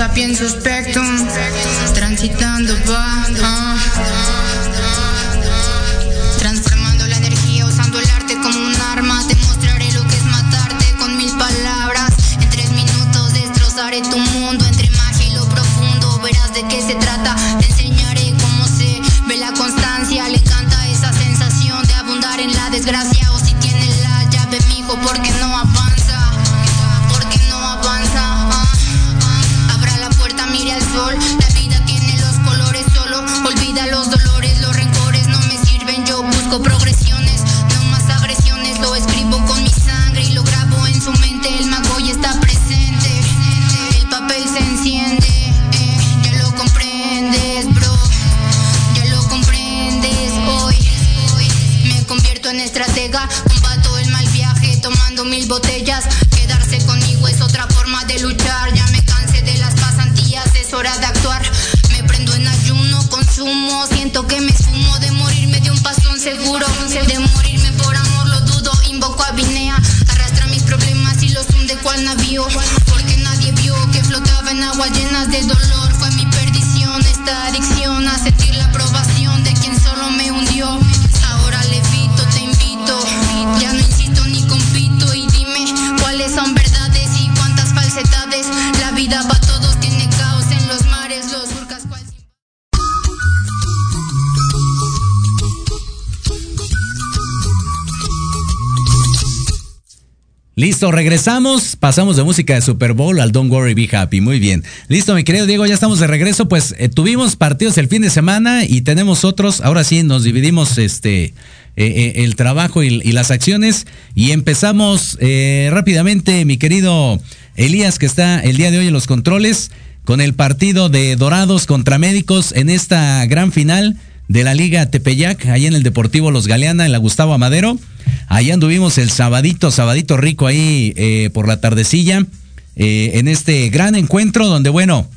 Sapiens spectrum, transitando va. Transformando la energía, usando el arte como un arma. Te mostraré lo que es matarte con mil palabras. En tres minutos destrozaré tu mundo entre magia y lo profundo. Verás de qué se trata. Te enseñaré cómo se ve la constancia. Le encanta esa sensación de abundar en la desgracia. Listo, regresamos, pasamos de música de Super Bowl al Don't Worry Be Happy, muy bien. Listo, mi querido Diego, ya estamos de regreso, pues eh, tuvimos partidos el fin de semana y tenemos otros, ahora sí nos dividimos este eh, eh, el trabajo y, y las acciones. Y empezamos rápidamente, mi querido Elías, que está el día de hoy en los controles, con el partido de Dorados contra Médicos en esta gran final de la Liga Tepeyac, ahí en el Deportivo Los Galeana, en la Gustavo Amadero. Ahí anduvimos el sabadito, sabadito rico ahí eh, por la tardecilla, eh, en este gran encuentro donde, bueno,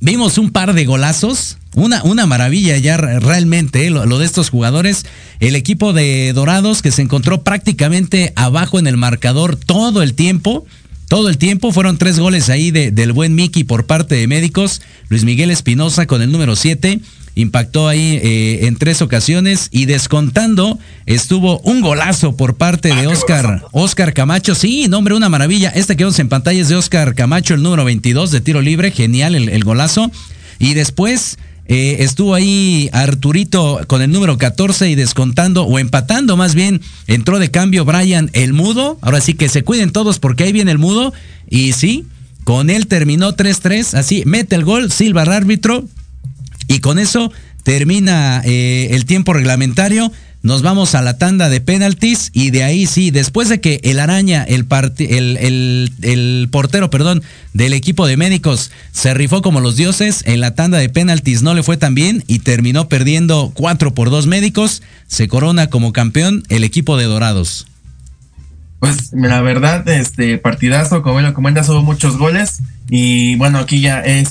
vimos un par de golazos, una, una maravilla ya re- realmente, eh, lo, de estos jugadores. El equipo de Dorados que se encontró prácticamente abajo en el marcador todo el tiempo. Todo el tiempo fueron tres goles ahí de- del buen Miki por parte de médicos. Luis Miguel Espinosa con el número 7. Impactó ahí eh, en tres ocasiones y descontando estuvo un golazo por parte de Oscar, Oscar Camacho. Sí, nombre, una maravilla. Este que vemos en pantalla es de Oscar Camacho, el número 22 de tiro libre. Genial el, el golazo. Y después eh, estuvo ahí Arturito con el número 14 y descontando o empatando más bien. Entró de cambio Brian el mudo. Ahora sí que se cuiden todos porque ahí viene el mudo. Y sí, con él terminó 3-3. Así, mete el gol, Silva árbitro. Y con eso termina eh, el tiempo reglamentario. Nos vamos a la tanda de penaltis y de ahí sí, después de que el araña, el, el, portero, perdón, del equipo de médicos se rifó como los dioses, en la tanda de penaltis no le fue tan bien y terminó perdiendo 4 por 2 médicos, se corona como campeón el equipo de Dorados. Pues la verdad, este partidazo, como lo comentas, hubo muchos goles. Y bueno, aquí ya he,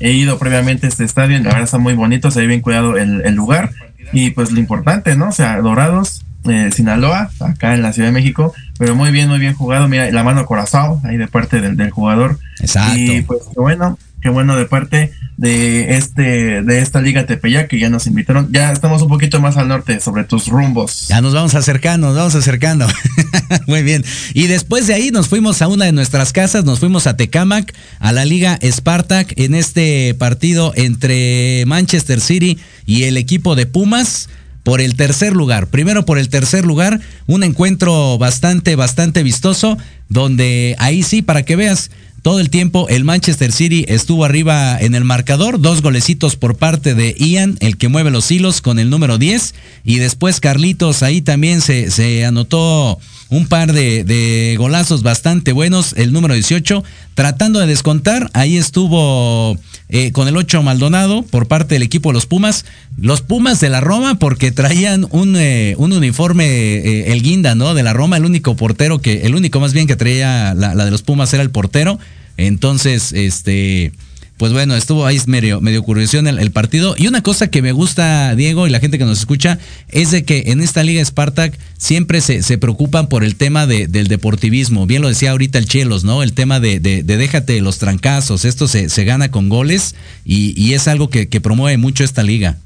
he ido previamente a este estadio, la verdad está muy bonito, se ve bien cuidado el, el lugar. Y pues lo importante, ¿no? O sea, Dorados, eh, Sinaloa, acá en la Ciudad de México, pero muy bien, muy bien jugado. Mira, la mano corazón ahí de parte del, del jugador. Exacto. Y pues bueno, bueno de parte de este de esta liga Tepeyac que ya nos invitaron. Ya estamos un poquito más al norte sobre tus rumbos. Ya nos vamos acercando, nos vamos acercando. Muy bien. Y después de ahí nos fuimos a una de nuestras casas, nos fuimos a Tecamac, a la liga Spartak en este partido entre Manchester City y el equipo de Pumas por el tercer lugar. Primero por el tercer lugar, un encuentro bastante, bastante vistoso, donde ahí sí, para que veas, todo el tiempo el Manchester City estuvo arriba en el marcador, dos golecitos por parte de Ian, el que mueve los hilos con el número 10, y después Carlitos ahí también se, se anotó un par de, golazos bastante buenos, el número 18, tratando de descontar, ahí estuvo eh, con el 8 Maldonado por parte del equipo de los Pumas, los Pumas de la Roma porque traían un, eh, un uniforme, eh, el guinda, ¿no? De la Roma, el único portero que, el único más bien que traía la de los Pumas era el portero, entonces, este pues bueno, estuvo ahí medio, medio curioso el, el, partido. Y una cosa que me gusta, Diego, y la gente que nos escucha, es de que en esta Liga Spartak siempre se, se preocupan por el tema de, del deportivismo. Bien lo decía ahorita el Chelos, ¿no? El tema de, de, déjate los trancazos. Esto se, se gana con goles y, y es algo que, que, promueve mucho esta liga.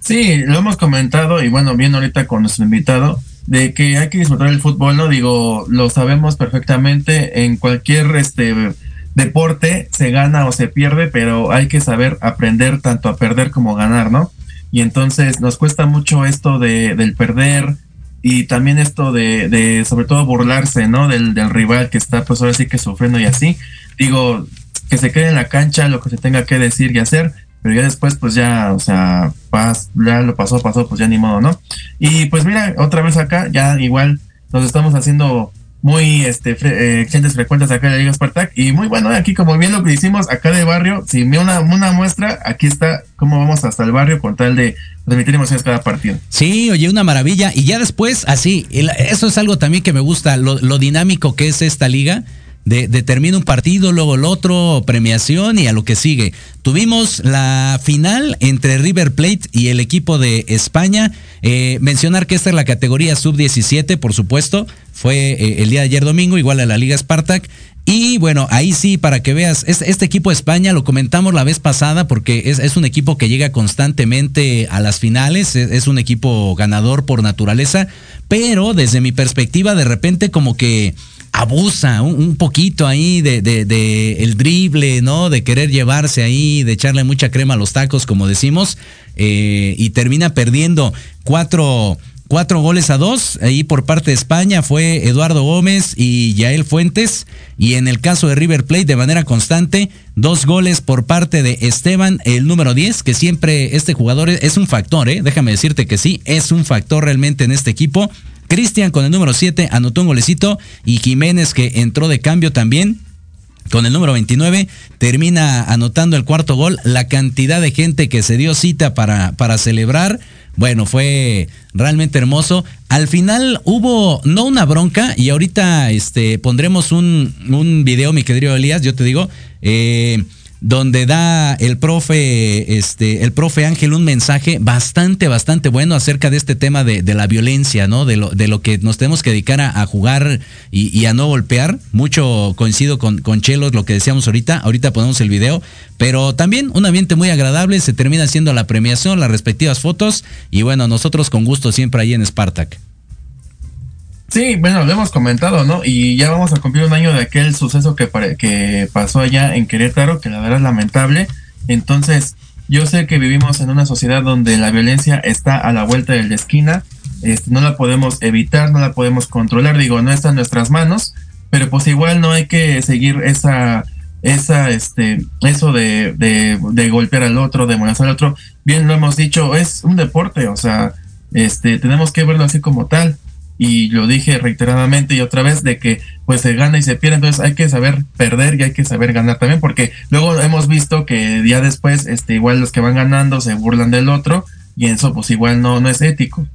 Sí, lo hemos comentado y bueno, bien ahorita con nuestro invitado, de que hay que disfrutar el fútbol, ¿no? Digo, lo sabemos perfectamente en cualquier este deporte se gana o se pierde, pero hay que saber aprender tanto a perder como ganar, ¿no? Y entonces nos cuesta mucho esto de, del perder y también esto de, de sobre todo burlarse, ¿no? Del, del, rival que está pues ahora sí que sufriendo y así. Digo, que se quede en la cancha lo que se tenga que decir y hacer, pero ya después pues ya, o sea, ya lo pasó, pasó, pues ya ni modo, ¿no? Y pues mira, otra vez acá, ya igual nos estamos haciendo muy este eh, clientes frecuentes acá en la Liga Spartak. Y muy bueno aquí como bien lo que hicimos acá de barrio si me una, una muestra aquí está cómo vamos hasta el barrio con tal de transmitir emociones cada partido. Sí oye una maravilla. Y ya después así eso es algo también que me gusta lo, lo dinámico que es esta liga de, de, termina un partido, luego el otro, premiación y a lo que sigue. Tuvimos la final entre River Plate y el equipo de España. Eh, mencionar que esta es la categoría sub-17, por supuesto. Fue eh, el día de ayer domingo, igual a la Liga Spartak. Y bueno, ahí sí, para que veas, este, equipo de España lo comentamos la vez pasada porque es, un equipo que llega constantemente a las finales, es, es, un equipo ganador por naturaleza, pero desde mi perspectiva de repente como que abusa un, poquito ahí de, de, de, el drible, ¿no? De querer llevarse ahí, de echarle mucha crema a los tacos, como decimos, eh, y termina perdiendo cuatro cuatro goles a dos. Ahí por parte de España fue Eduardo Gómez y Yael Fuentes. Y en el caso de River Plate, de manera constante, dos goles por parte de Esteban, el número 10, que siempre este jugador es un factor, ¿eh? Déjame decirte que sí, es un factor realmente en este equipo. Cristian con el número 7 anotó un golecito y Jiménez que entró de cambio también con el número 29 termina anotando el cuarto gol. La cantidad de gente que se dio cita para, para celebrar, bueno, fue realmente hermoso. Al final hubo no una bronca y ahorita este, pondremos un, un video, mi querido Elías, yo te digo, eh, donde da el profe, este, el profe Ángel un mensaje bastante, bastante bueno acerca de este tema de, de la violencia, ¿no? De lo, de lo que nos tenemos que dedicar a, a jugar y, a no golpear. Mucho coincido con, con Chelos, lo que decíamos ahorita. Ahorita ponemos el video. Pero también un ambiente muy agradable. Se termina haciendo la premiación, las respectivas fotos. Y bueno, nosotros con gusto siempre ahí en Spartak. Sí, bueno, lo hemos comentado, ¿no? Y ya vamos a cumplir un año de aquel suceso que, que pasó allá en Querétaro, que la verdad es lamentable. Entonces, yo sé que vivimos en una sociedad donde la violencia está a la vuelta de la esquina, este, no la podemos evitar, no la podemos controlar, digo, no está en nuestras manos, pero pues igual no hay que seguir esa, esa, este, eso de, de, de golpear al otro, de molestar al otro. Bien lo hemos dicho, es un deporte, o sea, este, tenemos que verlo así como tal y lo dije reiteradamente y otra vez de que pues se gana y se pierde, entonces hay que saber perder y hay que saber ganar también, porque luego hemos visto que día después, este, igual los que van ganando se burlan del otro y eso pues igual no, no es ético.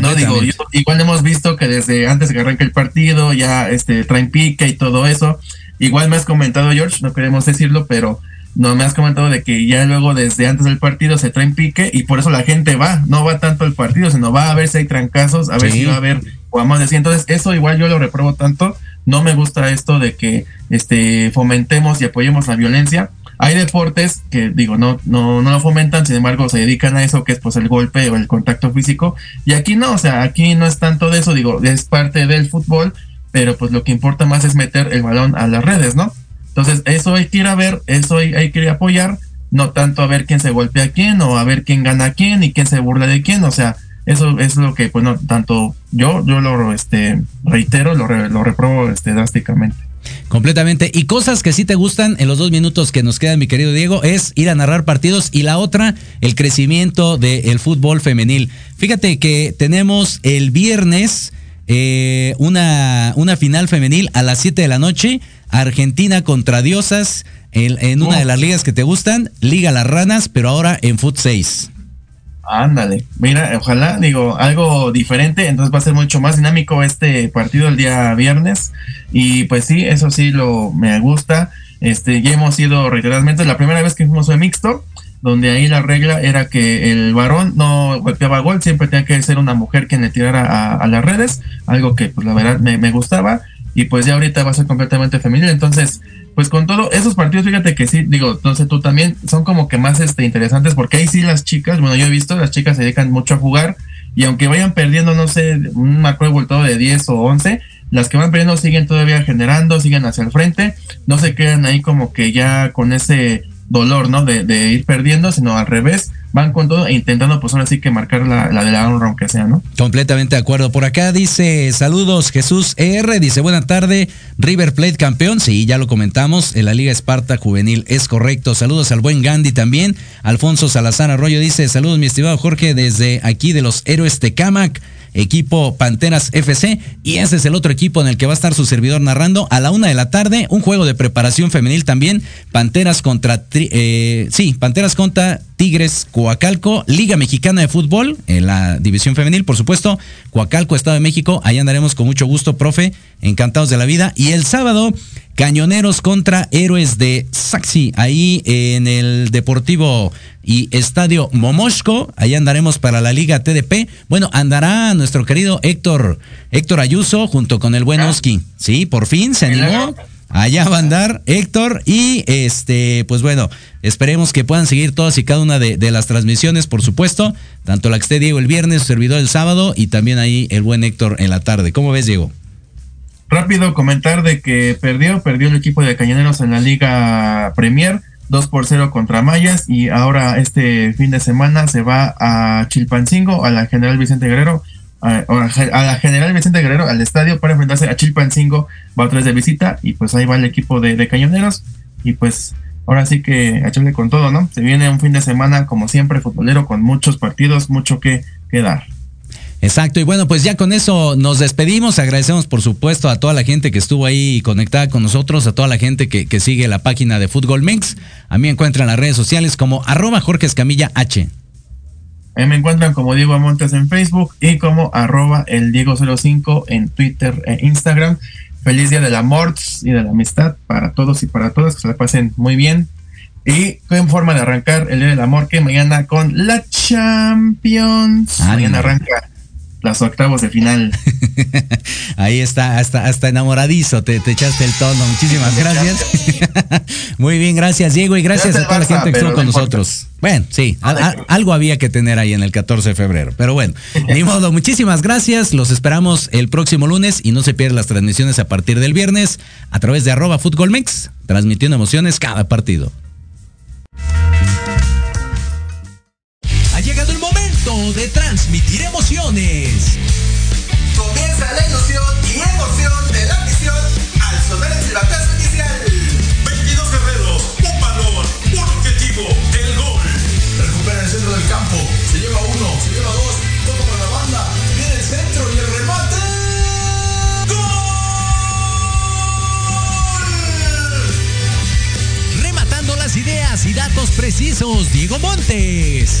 No digo, yo, igual hemos visto que desde antes que arranque el partido ya este traen pique y todo eso. Igual me has comentado George, no queremos decirlo, pero no me has comentado de que ya luego desde antes del partido se traen pique y por eso la gente va, no va tanto al partido, sino va a ver si hay trancazos, a ver si va a haber o más de Entonces, eso igual yo lo repruebo tanto. No me gusta esto de que este fomentemos y apoyemos la violencia. Hay deportes que digo, no, no, no lo fomentan, sin embargo, se dedican a eso, que es pues el golpe o el contacto físico. Y aquí no, o sea, aquí no es tanto de eso, digo, es parte del fútbol, pero pues lo que importa más es meter el balón a las redes, ¿no? Entonces, eso hay que ir a ver, eso hay, hay que ir a apoyar, no tanto a ver quién se golpea a quién o a ver quién gana a quién y quién se burla de quién, o sea, eso es lo que, pues, no, tanto yo, yo lo este, reitero, lo, re, lo reprobo este, drásticamente. Completamente. Y cosas que sí te gustan en los dos minutos que nos quedan, mi querido Diego, es ir a narrar partidos y la otra, el crecimiento del fútbol femenil. Fíjate que tenemos el viernes eh, una, una final femenil a las 7 de la noche, Argentina contra Diosas, en, en una oh. de las ligas que te gustan, Liga Las Ranas, pero ahora en Foot 6. Ándale, mira, ojalá, digo, algo diferente, entonces va a ser mucho más dinámico este partido el día viernes. Y pues sí, eso sí lo me gusta. Este, ya hemos ido reiteradamente, la primera vez que fuimos fue mixto, donde ahí la regla era que el varón no golpeaba gol, siempre tenía que ser una mujer quien le tirara a, a las redes, algo que pues la verdad me, me, gustaba. Y pues ya ahorita va a ser completamente femenil, entonces pues con todo, esos partidos, fíjate que sí, digo, entonces tú también son como que más este, interesantes porque ahí sí las chicas, bueno, yo he visto, las chicas se dedican mucho a jugar y aunque vayan perdiendo, no sé, un macro voltado de 10 o 11, las que van perdiendo siguen todavía generando, siguen hacia el frente, no se quedan ahí como que ya con ese dolor, ¿no? De, de, ir perdiendo, sino al revés, van con todo e intentando, pues ahora sí que marcar la, la de la honra, aunque sea, ¿no? Completamente de acuerdo. Por acá dice, saludos Jesús ER, dice, buena tarde, River Plate campeón, sí, ya lo comentamos, en la Liga Esparta Juvenil, es correcto. Saludos al buen Gandhi también. Alfonso Salazar Arroyo dice, saludos mi estimado Jorge, desde aquí de los héroes de Camac equipo Panteras FC. Y ese es el otro equipo en el que va a estar su servidor narrando a la una de la tarde. Un juego de preparación femenil también. Panteras contra. Eh, sí, Panteras contra Tigres Coacalco. Liga Mexicana de Fútbol. En la división femenil, por supuesto. Coacalco, Estado de México. Ahí andaremos con mucho gusto, profe. Encantados de la vida. Y el sábado. Cañoneros contra Héroes de Saxi, ahí en el Deportivo y Estadio Momoshko. Ahí andaremos para la Liga TDP. Bueno, andará nuestro querido Héctor, Héctor Ayuso junto con el buen Oski. Sí, por fin se animó. Allá va a andar Héctor y este, pues bueno, esperemos que puedan seguir todas y cada una de, de, las transmisiones, por supuesto, tanto la que esté Diego el viernes, su servidor el sábado y también ahí el buen Héctor en la tarde. ¿Cómo ves, Diego? Rápido comentar de que perdió, perdió el equipo de Cañoneros en la Liga Premier 2 por 0 contra Mayas y ahora este fin de semana se va a Chilpancingo, a la General Vicente Guerrero, a, a la General Vicente Guerrero, al estadio para enfrentarse a Chilpancingo, va otra vez de visita y pues ahí va el equipo de, de Cañoneros y pues ahora sí que echarle con todo, ¿no? Se viene un fin de semana como siempre futbolero con muchos partidos, mucho que, que dar. Exacto, y bueno, pues ya con eso nos despedimos. Agradecemos, por supuesto, a toda la gente que estuvo ahí conectada con nosotros, a toda la gente que, que sigue la página de Fútbol Mix. A mí me encuentran en las redes sociales como arroba Jorge Escamilla H. Ahí me encuentran como Diego Montes en Facebook y como arroba el Diego05 en Twitter e Instagram. Feliz día del amor y de la amistad para todos y para todas, que se la pasen muy bien. Y en forma de arrancar el Día del Amor que mañana con la Champions. Mañana arranca las octavos de final. Ahí está, hasta, hasta enamoradizo, te, echaste el tono. Muchísimas gracias. Muy bien, gracias Diego y gracias a toda la gente que estuvo con nosotros. Bueno, sí, algo había que tener ahí en el 14 de febrero, pero bueno, ni modo, muchísimas gracias, los esperamos el próximo lunes y no se pierdan las transmisiones a partir del viernes a través de arroba futbolmex, transmitiendo emociones cada partido. De transmitir emociones. Comienza la ilusión y emoción de la misión al sonar el silbatazo inicial. 22 guerreros, un balón, un objetivo, el gol. Recupera el centro del campo, se lleva uno, se lleva dos, toca para la banda, viene el centro y el remate. ¡Gol! Rematando las ideas y datos precisos, Diego Montes